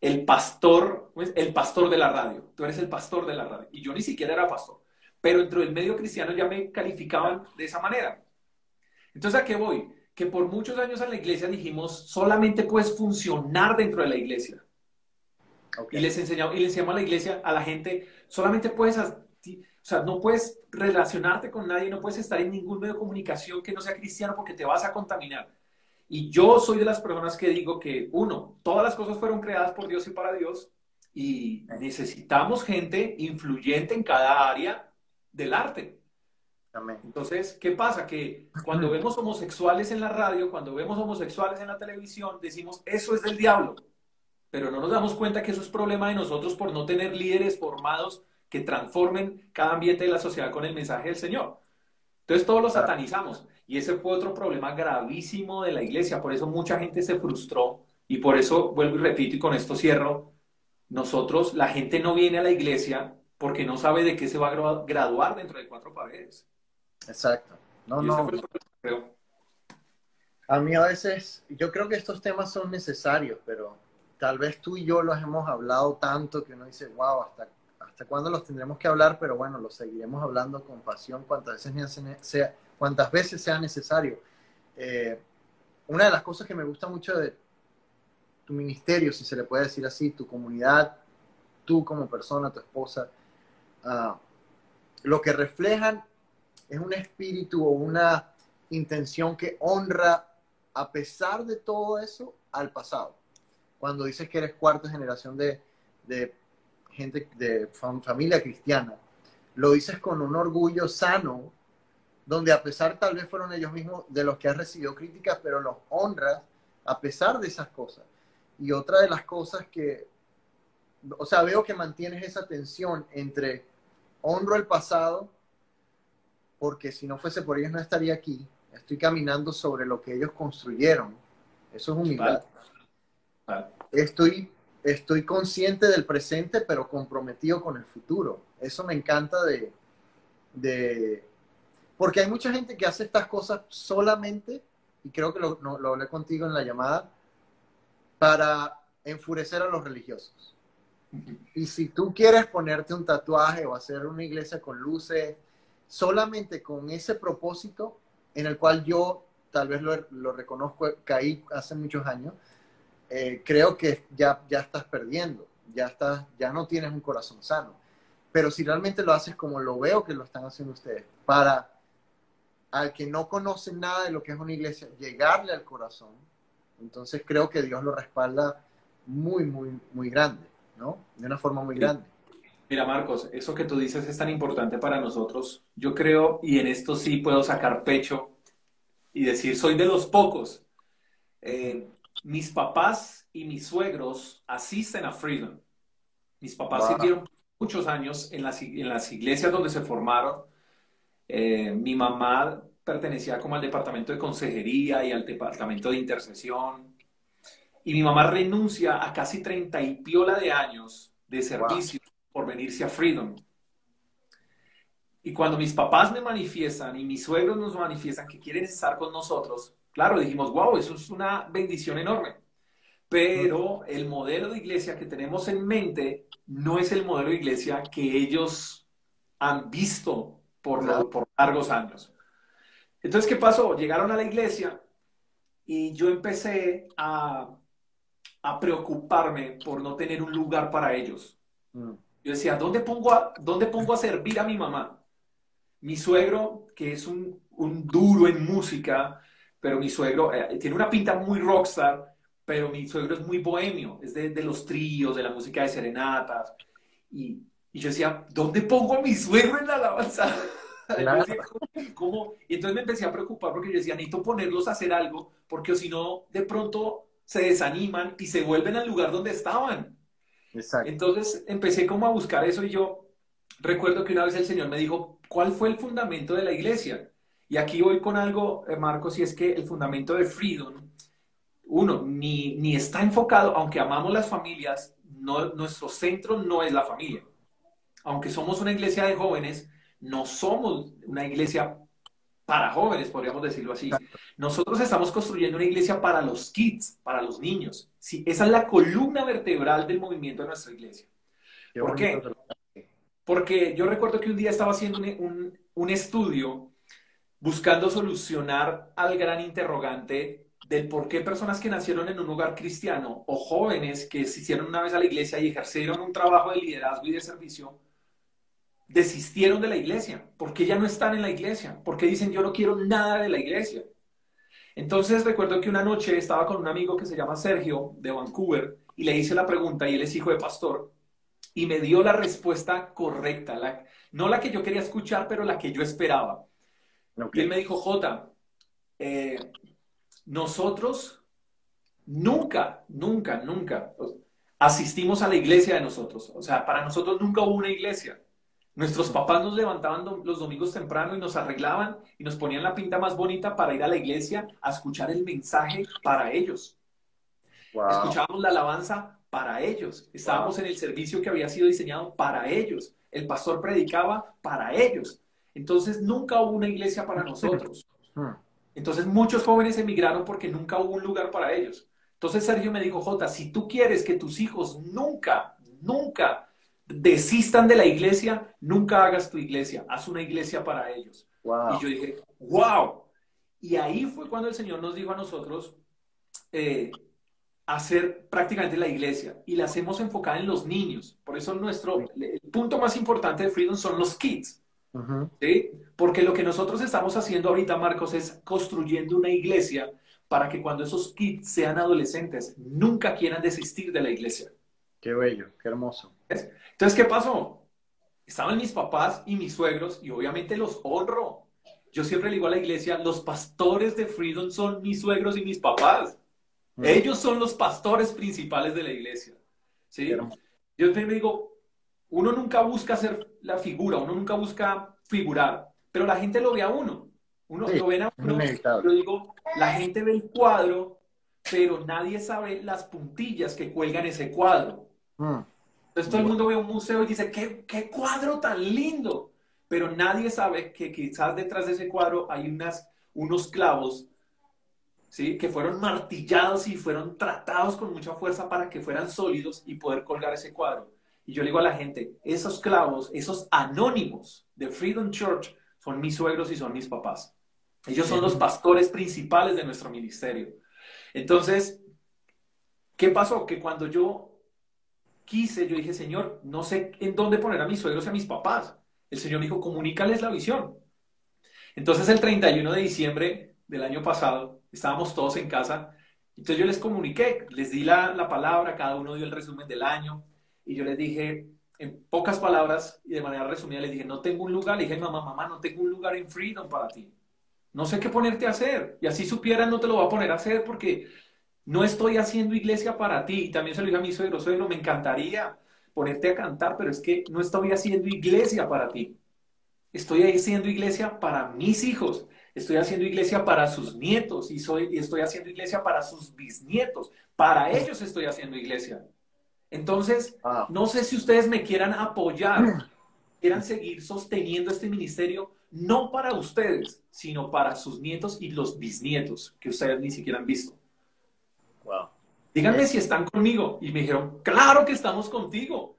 el pastor, el pastor de la radio, tú eres el pastor de la radio. Y yo ni siquiera era pastor, pero entre el medio cristiano ya me calificaban de esa manera. Entonces, ¿a qué voy? Que por muchos años en la iglesia dijimos, solamente puedes funcionar dentro de la iglesia. Y les enseñamos, y les enseñamos a la iglesia, a la gente, solamente puedes sea, no puedes relacionarte con nadie, no puedes estar en ningún medio de comunicación que no sea cristiano porque te vas a contaminar. Y yo soy de las personas que digo que, uno, todas las cosas fueron creadas por Dios y para Dios, y necesitamos gente influyente en cada área del arte. Entonces, ¿qué pasa? Que cuando vemos homosexuales en la radio, cuando vemos homosexuales en la televisión, decimos, eso es del diablo. Pero no nos damos cuenta que eso es problema de nosotros por no tener líderes formados que transformen cada ambiente de la sociedad con el mensaje del Señor. Entonces todos lo satanizamos. Y ese fue otro problema gravísimo de la iglesia. Por eso mucha gente se frustró. Y por eso, vuelvo y repito, y con esto cierro, nosotros, la gente no viene a la iglesia porque no sabe de qué se va a graduar dentro de cuatro paredes. Exacto. No, no. A mí a veces, yo creo que estos temas son necesarios, pero tal vez tú y yo los hemos hablado tanto que uno dice, wow, hasta hasta cuándo los tendremos que hablar, pero bueno, los seguiremos hablando con pasión cuantas veces sea, cuantas veces sea necesario. Eh, una de las cosas que me gusta mucho de tu ministerio, si se le puede decir así, tu comunidad, tú como persona, tu esposa, ah, lo que reflejan es un espíritu o una intención que honra, a pesar de todo eso, al pasado. Cuando dices que eres cuarta generación de, de gente de familia cristiana, lo dices con un orgullo sano, donde a pesar tal vez fueron ellos mismos de los que has recibido críticas, pero los honras a pesar de esas cosas. Y otra de las cosas que, o sea, veo que mantienes esa tensión entre honro el pasado, porque si no fuese por ellos no estaría aquí, estoy caminando sobre lo que ellos construyeron. Eso es humildad. Estoy estoy consciente del presente, pero comprometido con el futuro. Eso me encanta de, de... Porque hay mucha gente que hace estas cosas solamente, y creo que lo, lo hablé contigo en la llamada, para enfurecer a los religiosos. Y si tú quieres ponerte un tatuaje o hacer una iglesia con luces, solamente con ese propósito, en el cual yo tal vez lo, lo reconozco, caí hace muchos años, eh, creo que ya, ya estás perdiendo, ya, estás, ya no tienes un corazón sano. Pero si realmente lo haces como lo veo que lo están haciendo ustedes, para al que no conoce nada de lo que es una iglesia, llegarle al corazón, entonces creo que Dios lo respalda muy, muy, muy grande, ¿no? De una forma muy grande. Mira, Marcos, eso que tú dices es tan importante para nosotros. Yo creo, y en esto sí puedo sacar pecho y decir, soy de los pocos. Eh, mis papás y mis suegros asisten a Freedom. Mis papás sirvieron muchos años en las, en las iglesias donde se formaron. Eh, mi mamá pertenecía como al departamento de consejería y al departamento de intercesión. Y mi mamá renuncia a casi 30 y piola de años de servicio por venirse a Freedom. Y cuando mis papás me manifiestan y mis suegros nos manifiestan que quieren estar con nosotros, Claro, dijimos, wow, eso es una bendición enorme. Pero el modelo de iglesia que tenemos en mente no es el modelo de iglesia que ellos han visto por, por largos años. Entonces, ¿qué pasó? Llegaron a la iglesia y yo empecé a, a preocuparme por no tener un lugar para ellos. Mm. Yo decía, ¿dónde pongo, a, ¿dónde pongo a servir a mi mamá? Mi suegro, que es un, un duro en música, pero mi suegro eh, tiene una pinta muy rockstar, pero mi suegro es muy bohemio, es de, de los tríos, de la música de serenatas. Y, y, yo decía, ¿dónde pongo a mi suegro en la alabanza? ¿cómo? Y entonces me empecé a preocupar porque yo decía, necesito ponerlos a hacer algo, porque si no, de pronto se desaniman y se vuelven al lugar donde estaban. Exacto. Entonces empecé como a buscar eso y yo recuerdo que una vez el Señor me dijo, ¿cuál fue el fundamento de la iglesia? Y aquí voy con algo, eh, Marcos, y es que el fundamento de Freedom, uno, ni, ni está enfocado, aunque amamos las familias, no, nuestro centro no es la familia. Aunque somos una iglesia de jóvenes, no somos una iglesia para jóvenes, podríamos decirlo así. Nosotros estamos construyendo una iglesia para los kids, para los niños. Sí, esa es la columna vertebral del movimiento de nuestra iglesia. ¿Por qué? Porque yo recuerdo que un día estaba haciendo un, un estudio buscando solucionar al gran interrogante del por qué personas que nacieron en un hogar cristiano o jóvenes que se hicieron una vez a la iglesia y ejercieron un trabajo de liderazgo y de servicio, desistieron de la iglesia. ¿Por qué ya no están en la iglesia? ¿Por qué dicen yo no quiero nada de la iglesia? Entonces recuerdo que una noche estaba con un amigo que se llama Sergio de Vancouver y le hice la pregunta y él es hijo de pastor y me dio la respuesta correcta, la, no la que yo quería escuchar, pero la que yo esperaba. Y él me dijo, Jota, eh, nosotros nunca, nunca, nunca asistimos a la iglesia de nosotros. O sea, para nosotros nunca hubo una iglesia. Nuestros papás nos levantaban los domingos temprano y nos arreglaban y nos ponían la pinta más bonita para ir a la iglesia a escuchar el mensaje para ellos. Escuchábamos la alabanza para ellos. Estábamos en el servicio que había sido diseñado para ellos. El pastor predicaba para ellos. Entonces nunca hubo una iglesia para nosotros. Hmm. Entonces muchos jóvenes emigraron porque nunca hubo un lugar para ellos. Entonces Sergio me dijo, Jota, si tú quieres que tus hijos nunca, nunca desistan de la iglesia, nunca hagas tu iglesia, haz una iglesia para ellos. Y yo dije, wow. Y ahí fue cuando el Señor nos dijo a nosotros eh, hacer prácticamente la iglesia y la hacemos enfocada en los niños. Por eso nuestro el punto más importante de Freedom son los kids. Porque lo que nosotros estamos haciendo ahorita, Marcos, es construyendo una iglesia para que cuando esos kids sean adolescentes, nunca quieran desistir de la iglesia. Qué bello, qué hermoso. Entonces, ¿qué pasó? Estaban mis papás y mis suegros y obviamente los honro. Yo siempre le digo a la iglesia, los pastores de Freedom son mis suegros y mis papás. Mm. Ellos son los pastores principales de la iglesia. ¿sí? Yo te digo, uno nunca busca ser la figura, uno nunca busca figurar, pero la gente lo ve a uno. Uno lo ve a uno. Yo digo, la gente ve el cuadro, pero nadie sabe las puntillas que cuelgan ese cuadro. Mm. Entonces todo el mundo ve un museo y dice, ¿qué, qué cuadro tan lindo. Pero nadie sabe que quizás detrás de ese cuadro hay unas, unos clavos ¿sí? que fueron martillados y fueron tratados con mucha fuerza para que fueran sólidos y poder colgar ese cuadro. Y yo le digo a la gente, esos clavos, esos anónimos de Freedom Church son mis suegros y son mis papás. Ellos son los pastores principales de nuestro ministerio. Entonces, ¿qué pasó? Que cuando yo quise, yo dije, Señor, no sé en dónde poner a mis suegros y a mis papás. El Señor me dijo, comunícales la visión. Entonces, el 31 de diciembre del año pasado, estábamos todos en casa. Entonces yo les comuniqué, les di la, la palabra, cada uno dio el resumen del año. Y yo les dije, en pocas palabras y de manera resumida, les dije, no tengo un lugar. Le dije, mamá, mamá, no tengo un lugar en Freedom para ti. No sé qué ponerte a hacer. Y así supieran, no te lo voy a poner a hacer porque no estoy haciendo iglesia para ti. Y también se lo dije a mi suegro, suegro, me encantaría ponerte a cantar, pero es que no estoy haciendo iglesia para ti. Estoy haciendo iglesia para mis hijos. Estoy haciendo iglesia para sus nietos y, soy, y estoy haciendo iglesia para sus bisnietos. Para ellos estoy haciendo iglesia. Entonces, ah. no sé si ustedes me quieran apoyar, quieran seguir sosteniendo este ministerio, no para ustedes, sino para sus nietos y los bisnietos que ustedes ni siquiera han visto. Díganme si están conmigo. Y me dijeron, claro que estamos contigo.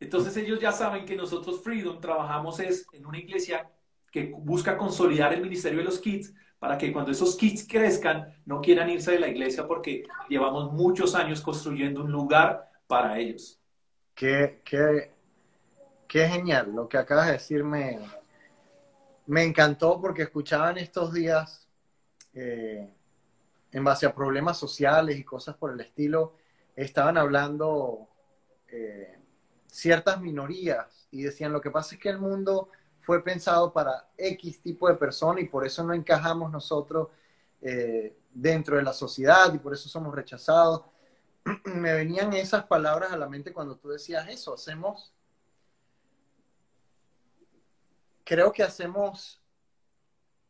Entonces ellos ya saben que nosotros Freedom trabajamos es en una iglesia que busca consolidar el ministerio de los kids para que cuando esos kids crezcan no quieran irse de la iglesia porque llevamos muchos años construyendo un lugar para ellos. Qué, qué, qué genial. Lo que acabas de decir me, encantó porque escuchaban estos días eh, en base a problemas sociales y cosas por el estilo, estaban hablando eh, ciertas minorías y decían lo que pasa es que el mundo fue pensado para X tipo de persona y por eso no encajamos nosotros eh, dentro de la sociedad y por eso somos rechazados. Me venían esas palabras a la mente cuando tú decías eso, hacemos, creo que hacemos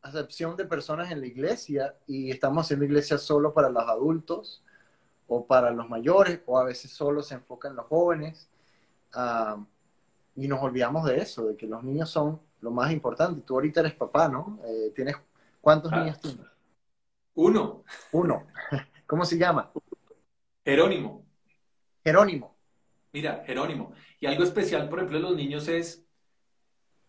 acepción de personas en la iglesia y estamos haciendo iglesia solo para los adultos o para los mayores o a veces solo se enfoca en los jóvenes ah, y nos olvidamos de eso, de que los niños son lo más importante. Tú ahorita eres papá, ¿no? Eh, ¿Tienes cuántos ah. niños tienes? Uno. Uno. ¿Cómo se llama? Jerónimo. Jerónimo. Mira, Jerónimo. Y algo especial, por ejemplo, de los niños es,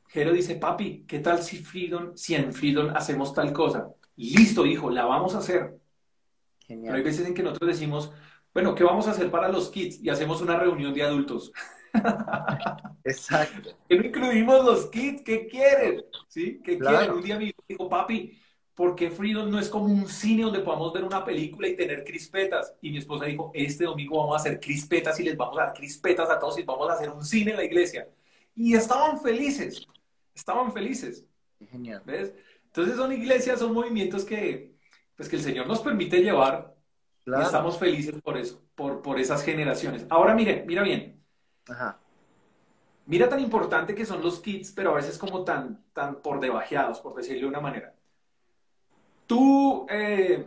Jero dice, papi, ¿qué tal si Freedom, si en Freedom hacemos tal cosa? Listo, hijo, la vamos a hacer. Genial. Pero hay veces en que nosotros decimos, bueno, ¿qué vamos a hacer para los kids? Y hacemos una reunión de adultos. Exacto. Que no incluimos los kids, ¿qué quieren? ¿Sí? ¿Qué quieren? Un día me dijo, papi, ¿por qué Freedom no es como un cine donde podamos ver una película y tener crispetas? Y mi esposa dijo, este domingo vamos a hacer crispetas y les vamos a dar crispetas a todos y vamos a hacer un cine en la iglesia. Y estaban felices, estaban felices. Genial. ¿Ves? Entonces son iglesias, son movimientos que, pues que el Señor nos permite llevar y estamos felices por eso, por, por esas generaciones. Ahora mire, mira bien. Ajá. Mira tan importante que son los kids, pero a veces como tan, tan por debajeados, por decirlo de una manera. Tú, eh,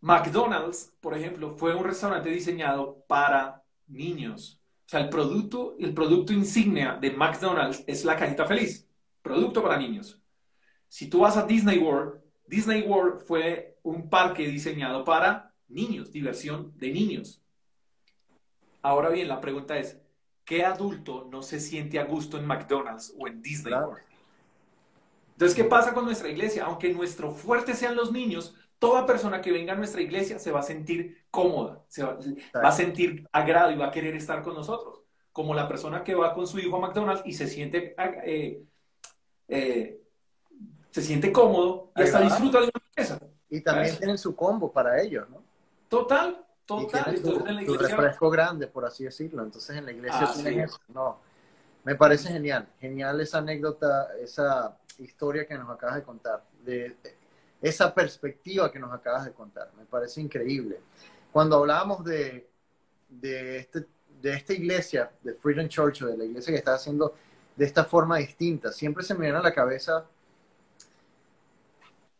McDonald's, por ejemplo, fue un restaurante diseñado para niños. O sea, el producto, el producto insignia de McDonald's es la cajita feliz. Producto para niños. Si tú vas a Disney World, Disney World fue un parque diseñado para niños, diversión de niños. Ahora bien, la pregunta es, ¿qué adulto no se siente a gusto en McDonald's o en Disney World? Entonces, ¿qué pasa con nuestra iglesia? Aunque nuestro fuerte sean los niños, toda persona que venga a nuestra iglesia se va a sentir cómoda, se va, a sentir agrado y va a querer estar con nosotros. Como la persona que va con su hijo a McDonald's y se siente eh, eh, se siente cómodo y hasta disfruta de la empresa. Y también tienen su combo para ellos, ¿no? Total, total. Y su, refresco grande, por así decirlo. Entonces en la iglesia ah, tienen eso. No, me parece genial, genial esa anécdota, esa historia que nos acabas de contar, de, esa perspectiva que nos acabas de contar. Me parece increíble. Cuando hablábamos de, de, este, de esta iglesia, de Freedom Church, o de la iglesia que está haciendo de esta forma distinta, siempre se me viene a la cabeza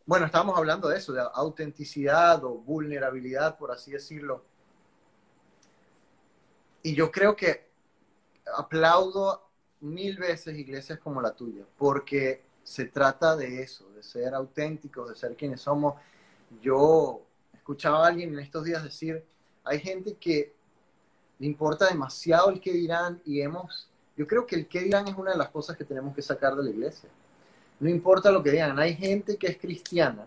bueno, estábamos hablando de eso, de autenticidad o vulnerabilidad, por así decirlo. Y yo creo que aplaudo mil veces iglesias como la tuya, porque se trata de eso, de ser auténticos, de ser quienes somos. Yo escuchaba a alguien en estos días decir, hay gente que le importa demasiado el que dirán y hemos, yo creo que el que dirán es una de las cosas que tenemos que sacar de la iglesia. No importa lo que digan, hay gente que es cristiana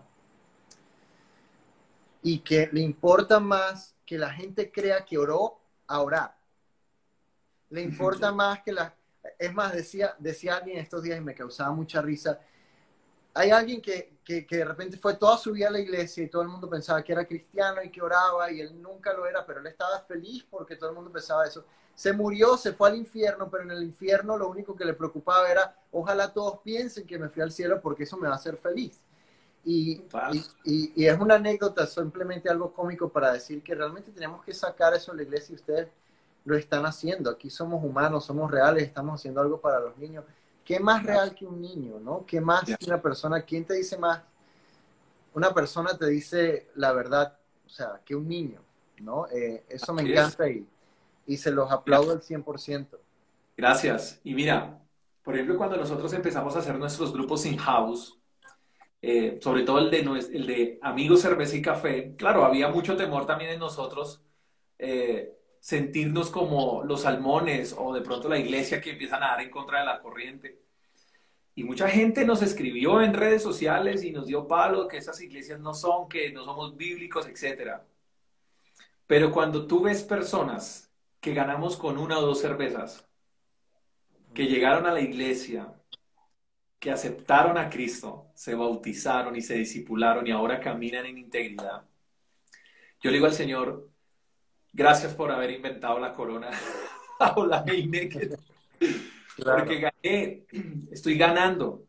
y que le importa más que la gente crea que oró a orar. Le importa más que la... Es más, decía, decía alguien estos días y me causaba mucha risa. Hay alguien que, que, que, de repente fue toda su vida a la iglesia y todo el mundo pensaba que era cristiano y que oraba y él nunca lo era, pero él estaba feliz porque todo el mundo pensaba eso se murió, se fue al infierno, pero en el infierno lo único que le preocupaba era, ojalá todos piensen que me fui al cielo porque eso me va a hacer feliz. Y, y, es una anécdota, simplemente algo cómico para decir que realmente tenemos que sacar eso de la iglesia y ustedes lo están haciendo. Aquí somos humanos, somos reales, estamos haciendo algo para los niños. ¿Qué más real que un niño, no? ¿Qué más que una persona? ¿Quién te dice más? Una persona te dice la verdad, o sea, que un niño, ¿no? Eh, eso me encanta y y se los aplaudo al 100%. Gracias. Y mira, por ejemplo, cuando nosotros empezamos a hacer nuestros grupos in-house, eh, sobre todo el de, el de amigos, cerveza y café, claro, había mucho temor también en nosotros eh, sentirnos como los salmones o de pronto la iglesia que empiezan a dar en contra de la corriente. Y mucha gente nos escribió en redes sociales y nos dio palo que esas iglesias no son, que no somos bíblicos, etc. Pero cuando tú ves personas que ganamos con una o dos cervezas, que llegaron a la iglesia, que aceptaron a Cristo, se bautizaron y se discipularon y ahora caminan en integridad. Yo le digo al Señor, gracias por haber inventado la corona o la Heineken, porque gané, estoy ganando.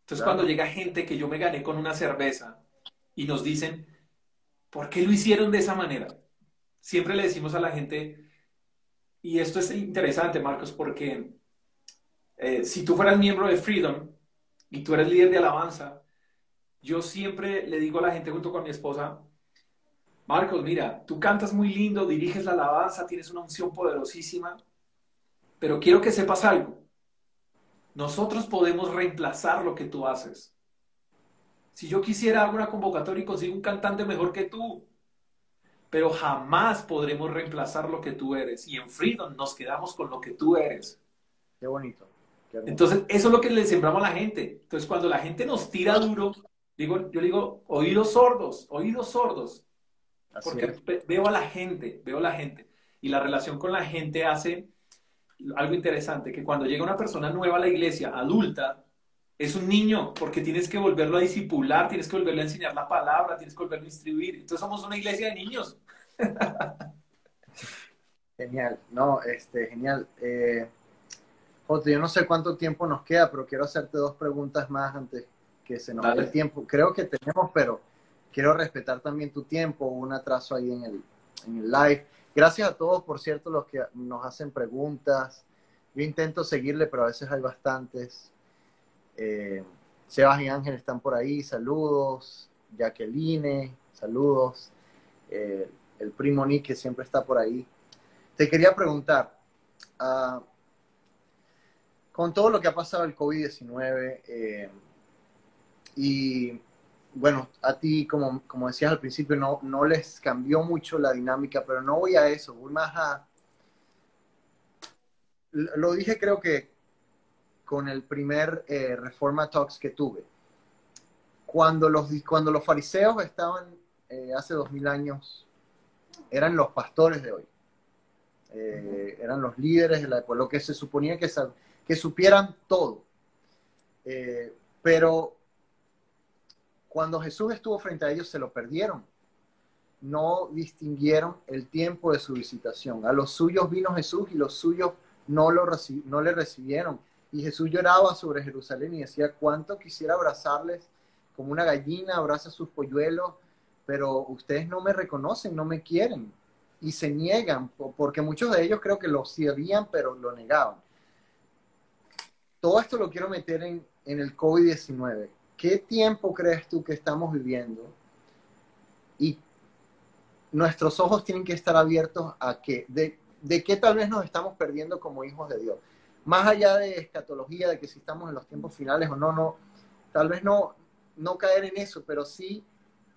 Entonces cuando llega gente que yo me gané con una cerveza y nos dicen, ¿por qué lo hicieron de esa manera? Siempre le decimos a la gente, y esto es interesante, Marcos, porque eh, si tú fueras miembro de Freedom y tú eres líder de alabanza, yo siempre le digo a la gente junto con mi esposa, Marcos, mira, tú cantas muy lindo, diriges la alabanza, tienes una unción poderosísima, pero quiero que sepas algo. nosotros podemos reemplazar lo que tú haces. Si yo quisiera hago una convocatoria y consigo un cantante mejor que tú, pero jamás podremos reemplazar lo que tú eres. Y en Freedom nos quedamos con lo que tú eres. Qué bonito. Entonces, eso es lo que le sembramos a la gente. Entonces, cuando la gente nos tira duro, digo, yo digo, oídos sordos, oídos sordos. Porque veo a la gente, veo a la gente. Y la relación con la gente hace algo interesante, que cuando llega una persona nueva a la iglesia, adulta, es un niño, porque tienes que volverlo a disipular, tienes que volverle a enseñar la palabra, tienes que volverlo a instruir. Entonces somos una iglesia de niños. Genial, no, este, genial. Eh, yo no sé cuánto tiempo nos queda, pero quiero hacerte dos preguntas más antes que se nos dé el tiempo. Creo que tenemos, pero quiero respetar también tu tiempo, un atraso ahí en el, en el live. Gracias a todos, por cierto, los que nos hacen preguntas. Yo intento seguirle, pero a veces hay bastantes. Eh, Sebas y Ángel están por ahí, saludos. Jacqueline, saludos. Eh, el primo Nick, que siempre está por ahí. Te quería preguntar, uh, con todo lo que ha pasado el COVID-19, eh, y bueno, a ti, como, como decías al principio, no, no les cambió mucho la dinámica, pero no voy a eso, voy más a... Lo dije creo que con el primer eh, Reforma Talks que tuve. Cuando los, cuando los fariseos estaban eh, hace dos mil años, eran los pastores de hoy. Eh, eran los líderes de la época, lo que se suponía que, que supieran todo. pero cuando Jesús estuvo frente a ellos se lo perdieron. No distinguieron el tiempo de su visitación. A los suyos vino Jesús y los suyos no, lo no le recibieron. Y Jesús lloraba sobre Jerusalén y decía, cuánto quisiera abrazarles como una gallina abraza sus polluelos, pero ustedes no me reconocen, no me quieren. Y se niegan, porque muchos de ellos creo que lo sabían, pero lo negaban. Todo esto lo quiero meter en, en el COVID-19. ¿Qué tiempo crees tú que estamos viviendo? Y nuestros ojos tienen que estar abiertos a qué, de, de qué tal vez nos estamos perdiendo como hijos de Dios. Más allá de escatología, de que si estamos en los tiempos finales o no, no, tal vez no, no caer en eso, pero sí,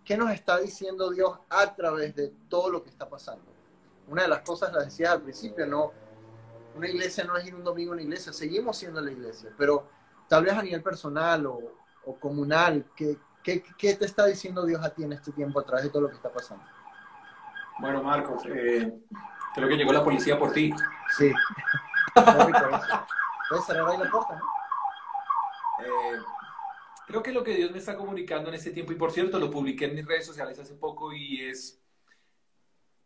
¿qué nos está diciendo Dios a través de todo lo que está pasando? Una de las cosas, la decía al principio, no, una iglesia no es ir un domingo a una iglesia, seguimos siendo la iglesia, pero tal vez a nivel personal o, o comunal? ¿Qué, qué, qué te está diciendo Dios a ti en este tiempo a través de todo lo que está pasando? Bueno, Marcos, eh, creo que llegó la policía por ti. Sí. Puedes cerrar ahí la puerta, ¿no? Eh, creo que lo que Dios me está comunicando en este tiempo, y por cierto, lo publiqué en mis redes sociales hace poco, y es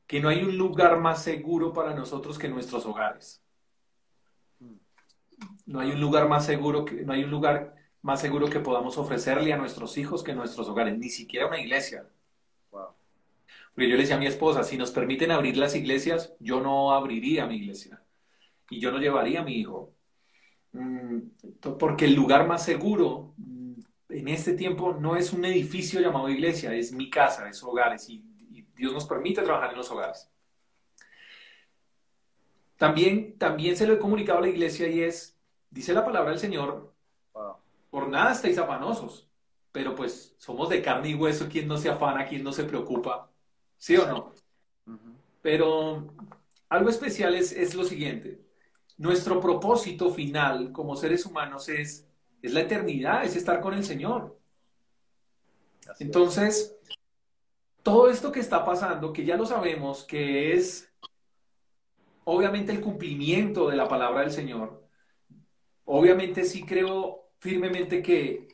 que no hay un lugar más seguro para nosotros que nuestros hogares. Mm. No hay un lugar más seguro que, no hay un lugar más seguro que podamos ofrecerle a nuestros hijos que nuestros hogares, ni siquiera una iglesia. Porque yo le decía a mi esposa, si nos permiten abrir las iglesias, yo no abriría mi iglesia y yo no llevaría a mi hijo. Mm, porque el lugar más seguro mm, en este tiempo no es un edificio llamado iglesia, es mi casa, es hogares y, Dios nos permite trabajar en los hogares. También, también se lo he comunicado a la iglesia y es, dice la palabra del Señor, por nada estáis afanosos, pero pues somos de carne y hueso, ¿quién no se afana, quién no se preocupa? ¿Sí o no? Pero algo especial es, es, lo siguiente, nuestro propósito final como seres humanos es, es la eternidad, es estar con el Señor. Entonces, todo esto que está pasando, que ya lo sabemos, que es obviamente el cumplimiento de la palabra del Señor, obviamente sí creo firmemente que,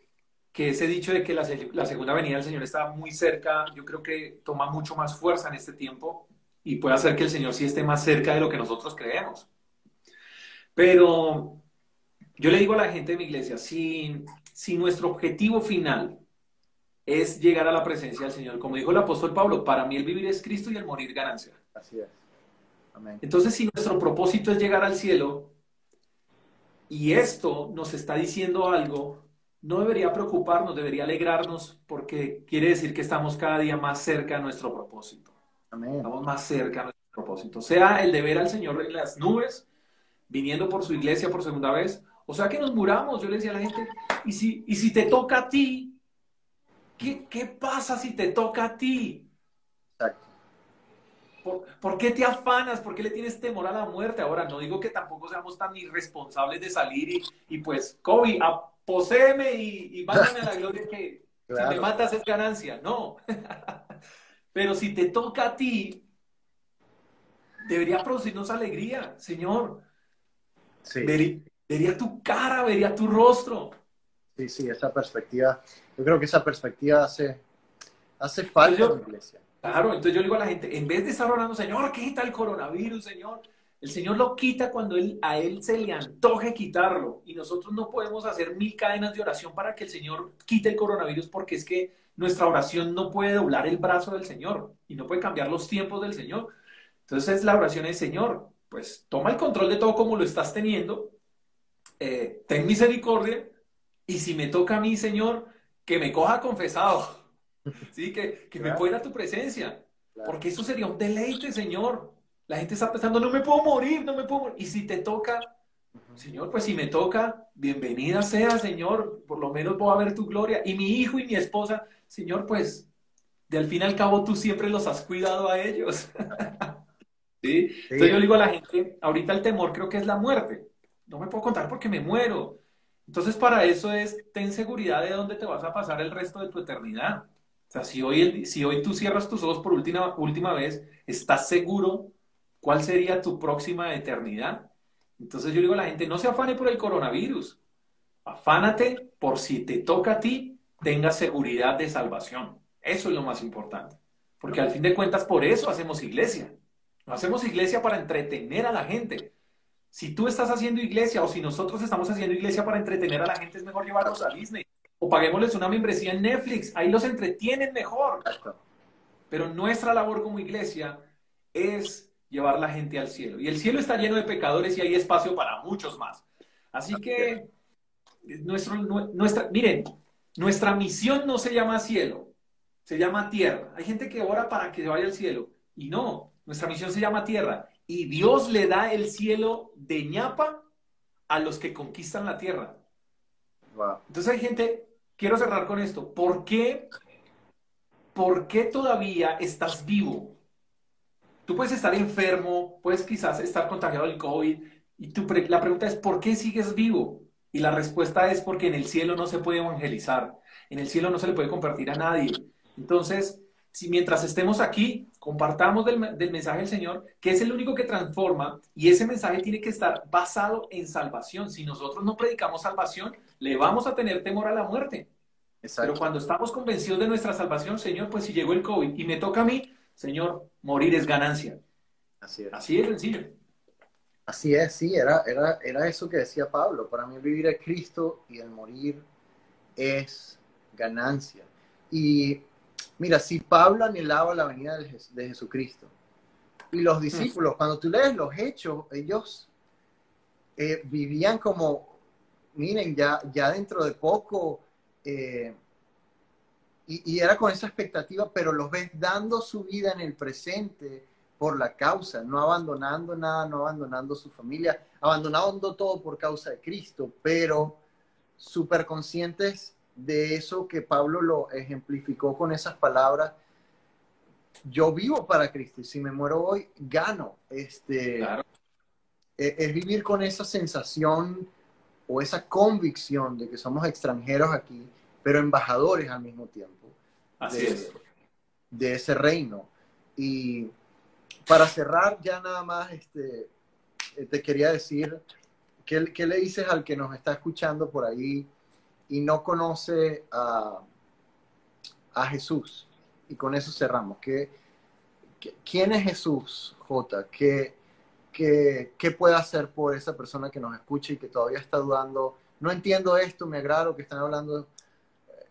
que ese dicho de que la, la, segunda venida del Señor está muy cerca, yo creo que toma mucho más fuerza en este tiempo y puede hacer que el Señor sí esté más cerca de lo que nosotros creemos. Pero yo le digo a la gente de mi iglesia, si, si nuestro objetivo final es llegar a la presencia del Señor, como dijo el apóstol Pablo, para mí el vivir es Cristo y el morir ganancia. Así es. Amén. Entonces, si nuestro propósito es llegar al cielo, y esto nos está diciendo algo, no debería preocuparnos, debería alegrarnos porque quiere decir que estamos cada día más cerca de nuestro propósito. Estamos más cerca de nuestro propósito. Sea el de ver al Señor en las nubes, viniendo por su iglesia por segunda vez, O sea que nos muramos. Yo le decía a la gente, ¿y si, y si te toca a ti? ¿Qué, qué pasa si te toca a ti? Exacto. ¿Por, qué te afanas? ¿Por qué le tienes temor a la muerte? Ahora, no digo que tampoco seamos tan irresponsables de salir y, y pues, Kobe, poséeme y, y mándame a la gloria que si me matas es ganancia. No. Pero si te toca a ti, debería producirnos alegría, Señor. Sí. Vería, tu cara, vería tu rostro. Sí, sí, esa perspectiva. Yo creo que esa perspectiva hace, hace falta en la iglesia. Claro, entonces yo le digo a la gente, en vez de estar orando, Señor, quita el coronavirus, Señor, el Señor lo quita cuando a Él se le antoje quitarlo. Y nosotros no podemos hacer mil cadenas de oración para que el Señor quite el coronavirus porque es que nuestra oración no puede doblar el brazo del Señor y no puede cambiar los tiempos del Señor. Entonces la oración es, Señor, pues toma el control de todo como lo estás teniendo, eh, ten misericordia y si me toca a mí, Señor, que me coja confesado. ¿Sí? Que, que me pueda tu presencia. Porque eso sería un deleite, Señor. La gente está pensando, no me puedo morir, no me puedo morir. Y si te toca, Señor, pues si me toca, bienvenida sea, Señor. Por lo menos voy a ver tu gloria. Y mi hijo y mi esposa, Señor, pues de al fin y al cabo tú siempre los has cuidado a ellos. ¿Sí? Entonces yo le digo a la gente, ahorita el temor creo que es la muerte. No me puedo contar porque me muero. Entonces para eso es, ten seguridad de dónde te vas a pasar el resto de tu eternidad. O sea, si hoy, si hoy tú cierras tus ojos por última, última vez, ¿estás seguro cuál sería tu próxima eternidad? Entonces yo digo a la gente, no se afane por el coronavirus, afánate por si te toca a ti, tengas seguridad de salvación. Eso es lo más importante. Porque al fin de cuentas, por eso hacemos iglesia. No hacemos iglesia para entretener a la gente. Si tú estás haciendo iglesia o si nosotros estamos haciendo iglesia para entretener a la gente, es mejor llevarlos a Disney o paguémosles una membresía en Netflix, ahí los entretienen mejor. Pero nuestra labor como iglesia es llevar la gente al cielo. Y el cielo está lleno de pecadores y hay espacio para muchos más. Así que, nuestro, nuestra, miren, nuestra misión no se llama cielo, se llama tierra. Hay gente que ora para que se vaya al cielo. Y no, nuestra misión se llama tierra. Y Dios le da el cielo de ñapa a los que conquistan la tierra. Entonces hay gente quiero cerrar con esto. ¿Por qué, ¿Por qué todavía estás vivo? Tú puedes estar enfermo, puedes quizás estar contagiado del COVID, y la pregunta es, ¿por qué sigues vivo? Y la respuesta es porque en el cielo no se puede evangelizar, en el cielo no se le puede compartir a nadie. Entonces, si mientras estemos aquí, compartamos del, del, mensaje del Señor, que es el único que transforma, y ese mensaje tiene que estar basado en salvación. Si nosotros no predicamos salvación, le vamos a tener temor a la muerte. Pero cuando estamos convencidos de nuestra salvación, Señor, pues si llegó el COVID y me toca a mí, Señor, morir es ganancia. Así es. Así es sencillo. Así es, sí, era, era, era eso que decía Pablo. Para mí vivir es Cristo y el morir es ganancia. Y mira, si Pablo anhelaba la venida de, Jesucristo y los discípulos, cuando tú lees los hechos, ellos eh, vivían como miren, ya, ya dentro de poco, eh, y, era con esa expectativa, pero los ves dando su vida en el presente por la causa, no abandonando nada, no abandonando su familia, abandonando todo por causa de Cristo, pero súper conscientes de eso que Pablo lo ejemplificó con esas palabras. Yo vivo para Cristo y si me muero hoy, gano. Este, e, es vivir con esa sensación o esa convicción de que somos extranjeros aquí, pero embajadores al mismo tiempo de, de ese reino. Y para cerrar ya nada más, este, eh, te quería decir, ¿qué, ¿qué, le dices al que nos está escuchando por ahí y no conoce a, a Jesús? Y con eso cerramos. ¿Qué, quién es Jesús, J? ¿Qué, ¿qué, puede hacer por esa persona que nos escucha y que todavía está dudando? No entiendo esto, me agrada lo que están hablando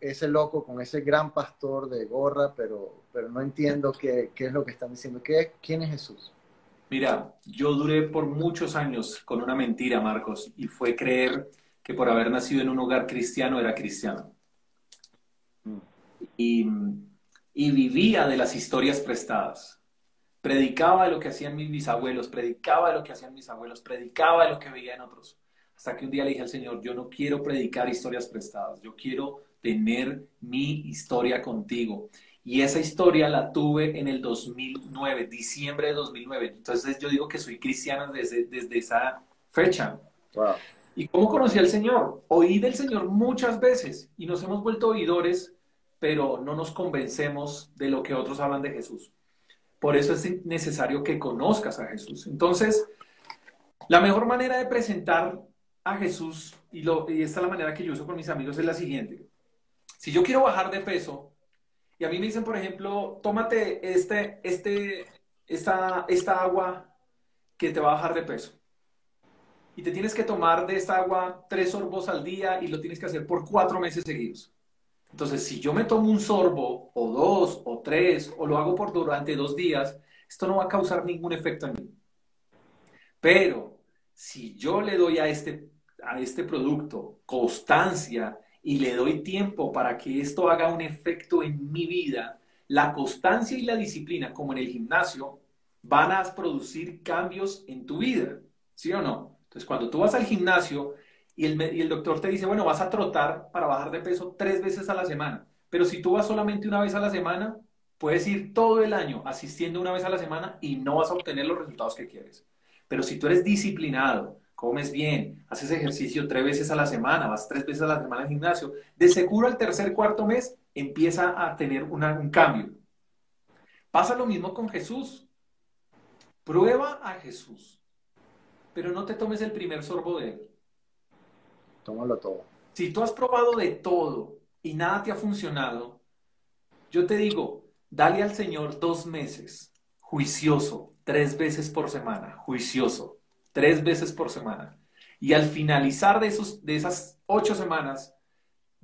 ese loco con ese gran pastor de gorra, pero, pero no entiendo qué, qué es lo que están diciendo. ¿Qué, ¿Quién es Jesús? Mira, yo duré por muchos años con una mentira, Marcos, y fue creer que por haber nacido en un hogar cristiano era cristiano. Mm. Y, y vivía de las historias prestadas predicaba de lo que hacían mis bisabuelos, predicaba de lo que hacían mis abuelos, predicaba de lo que veía en otros. Hasta que un día le dije al Señor, yo no quiero predicar historias prestadas, yo quiero tener mi historia contigo. Y esa historia la tuve en el 2009, diciembre de 2009. Entonces yo digo que soy cristiano desde, desde esa fecha. ¿Y cómo conocí al Señor? Oí del Señor muchas veces y nos hemos vuelto oidores, pero no nos convencemos de lo que otros hablan de Jesús. Por eso es necesario que conozcas a Jesús. Entonces, la mejor manera de presentar a Jesús, y, lo, y esta es la manera que yo uso con mis amigos, es la siguiente. Si yo quiero bajar de peso, y a mí me dicen, por ejemplo, tómate este, este, esta, esta agua que te va a bajar de peso. Y te tienes que tomar de esta agua tres sorbos al día y lo tienes que hacer por cuatro meses seguidos. Entonces, si yo me tomo un sorbo, o dos, o tres, o lo hago por durante dos días, esto no va a causar ningún efecto en mí. Pero si yo le doy a este, a este producto constancia y le doy tiempo para que esto haga un efecto en mi vida, la constancia y la disciplina, como en el gimnasio, van a producir cambios en tu vida, ¿sí o no? Entonces, cuando tú vas al gimnasio y el, y el doctor te dice, bueno, vas a trotar para bajar de peso tres veces a la semana, pero si tú vas solamente una vez a la semana, puedes ir todo el año asistiendo una vez a la semana y no vas a obtener los resultados que quieres. Pero si tú eres disciplinado, comes bien, haces ejercicio tres veces a la semana, vas tres veces a la semana al gimnasio, de seguro al tercer, cuarto mes empieza a tener un cambio. Pasa lo mismo con Jesús. Prueba a Jesús, pero no te tomes el primer sorbo de él. Tómalo todo. Si tú has probado de todo y nada te ha funcionado, yo te digo, dale al Señor dos meses, juicioso, tres veces por semana, juicioso tres veces por semana. Y al finalizar de, esos, de esas ocho semanas,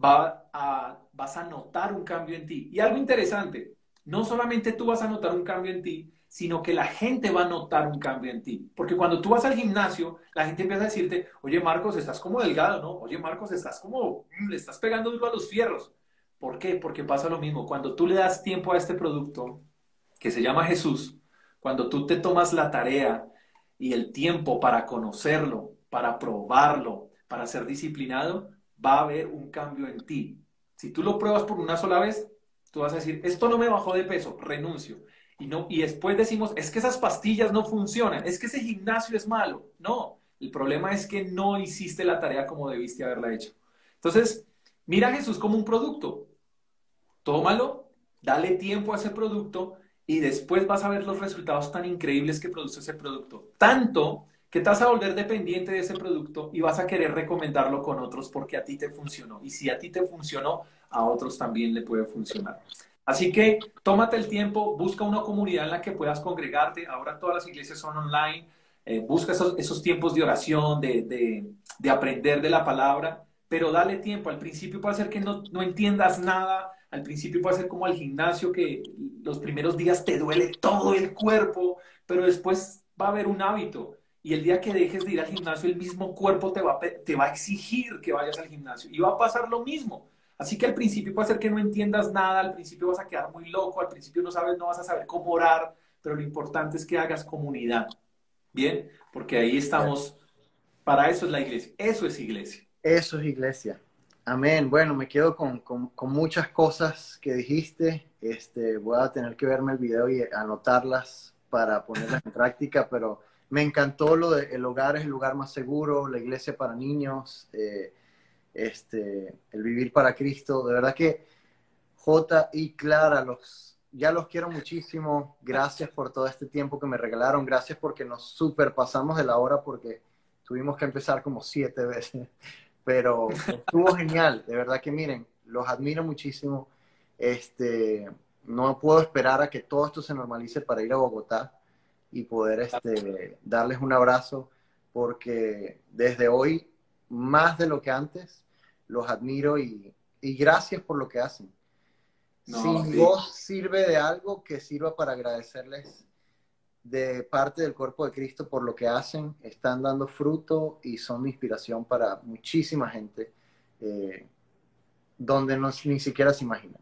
va a, vas a notar un cambio en ti. Y algo interesante, no solamente tú vas a notar un cambio en ti, sino que la gente va a notar un cambio en ti. Porque cuando tú vas al gimnasio, la gente empieza a decirte, oye Marcos, estás como delgado, ¿no? Oye Marcos, estás como, mm, le estás pegando duro a los fierros. ¿Por qué? Porque pasa lo mismo. Cuando tú le das tiempo a este producto, que se llama Jesús, cuando tú te tomas la tarea y el tiempo para conocerlo, para probarlo, para ser disciplinado, va a haber un cambio en ti. Si tú lo pruebas por una sola vez, tú vas a decir, esto no me bajó de peso, renuncio. Y, no, y después decimos, es que esas pastillas no funcionan, es que ese gimnasio es malo. No, el problema es que no hiciste la tarea como debiste haberla hecho. Entonces, mira a Jesús como un producto. Tómalo, dale tiempo a ese producto y después vas a ver los resultados tan increíbles que produce ese producto. Tanto que te vas a volver dependiente de ese producto y vas a querer recomendarlo con otros porque a ti te funcionó. Y si a ti te funcionó, a otros también le puede funcionar. Así que tómate el tiempo, busca una comunidad en la que puedas congregarte. Ahora todas las iglesias son online. Eh, busca esos, tiempos de oración, de, aprender de la palabra, pero dale tiempo. Al principio puede ser que no, entiendas nada, al principio puede ser como al gimnasio, que los primeros días te duele todo el cuerpo, pero después va a haber un hábito. Y el día que dejes de ir al gimnasio, el mismo cuerpo te va a exigir que vayas al gimnasio. Y va a pasar lo mismo. Así que al principio puede ser que no entiendas nada, al principio vas a quedar muy loco, al principio no sabes, no vas a saber cómo orar, pero lo importante es que hagas comunidad. Bien, porque ahí estamos. Para eso es la iglesia. Eso es iglesia. Eso es iglesia. Amén. Bueno, me quedo con, muchas cosas que dijiste. Este, voy a tener que verme el video y anotarlas para ponerlas en práctica, pero me encantó lo de el hogar es el lugar más seguro, la iglesia para niños, eh, este, el vivir para Cristo. De verdad que J y Clara, los, ya los quiero muchísimo. Gracias por todo este tiempo que me regalaron. Gracias porque nos superpasamos de la hora porque tuvimos que empezar como siete veces pero estuvo genial, de verdad que miren, los admiro muchísimo. Este, no puedo esperar a que todo esto se normalice para ir a Bogotá y poder este, darles un abrazo, porque desde hoy, más de lo que antes, los admiro y, gracias por lo que hacen. si vos sirve de algo, que sirva para agradecerles de parte del cuerpo de Cristo por lo que hacen, están dando fruto y son de inspiración para muchísima gente eh, donde no, ni siquiera se imaginan.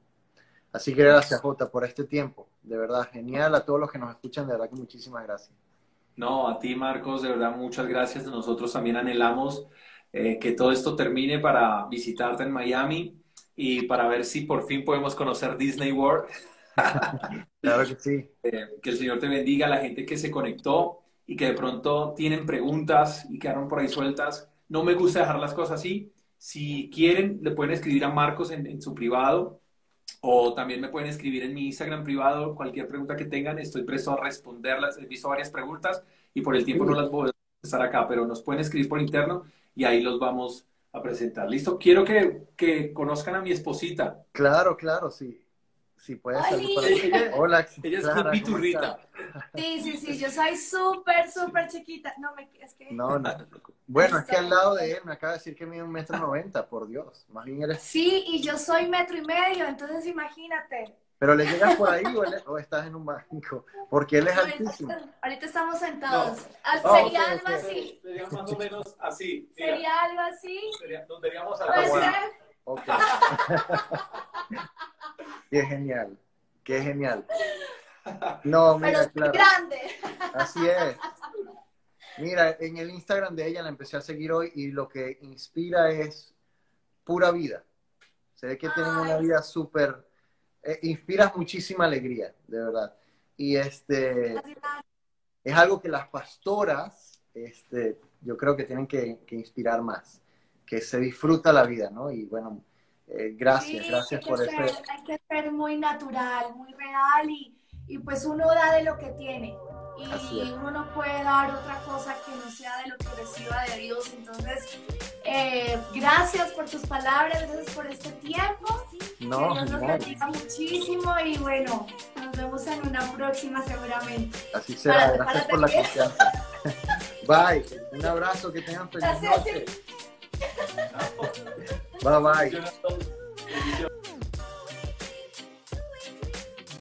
Así que gracias, Jota, por este tiempo. De verdad, genial a todos los que nos escuchan. De verdad que muchísimas gracias. No, a ti, Marcos, de verdad, muchas gracias. Nosotros también anhelamos eh, que todo esto termine para visitarte en Miami y para ver si por fin podemos conocer Disney World. claro que sí. Eh, que el Señor te bendiga a la gente que se conectó y que de pronto tienen preguntas y quedaron por ahí sueltas. No me gusta dejar las cosas así. Si quieren, le pueden escribir a Marcos en, en su privado o también me pueden escribir en mi Instagram privado cualquier pregunta que tengan. Estoy presto a responderlas. He visto varias preguntas y por el tiempo no las voy a estar acá, pero nos pueden escribir por interno y ahí los vamos a presentar. ¿Listo? Quiero que, que conozcan a mi esposita. Claro, claro, sí. Sí, puede ser. Ella, Hola, ella es Clara, piturrita. Sí, sí, sí, yo soy súper, súper chiquita. No, me, es que... No, no. Bueno, es que al lado de él me acaba de decir que mide un metro noventa, por Dios. Más bien eres... Sí, y yo soy metro y medio, entonces imagínate. Pero le llegas por ahí o, estás en un banco, porque él es altísimo. Ahorita estamos sentados. Oh, sería algo así. Sería más o menos así. Sería algo así. Sería, nos veríamos a la Ok. Qué genial, qué genial. No, mira, Pero grande. Así es. Mira, en el Instagram de ella la empecé a seguir hoy y lo que inspira es pura vida. Se ve que tienen una vida súper, eh, inspiras muchísima alegría, de verdad. Y este es algo que las pastoras, este, yo creo que tienen que, que inspirar más, que se disfruta la vida, ¿no? Y bueno, eh, gracias, gracias por eso. Hay que ser muy natural, muy real y, y, pues uno da de lo que tiene. Y uno no puede dar otra cosa que no sea de lo que reciba de Dios. Entonces, eh, gracias por tus palabras, gracias por este tiempo. No, que Dios nos bendiga muchísimo y bueno, nos vemos en una próxima seguramente. Así será, gracias por la confianza. Bye, un abrazo, que tengan feliz noche. Bye bye.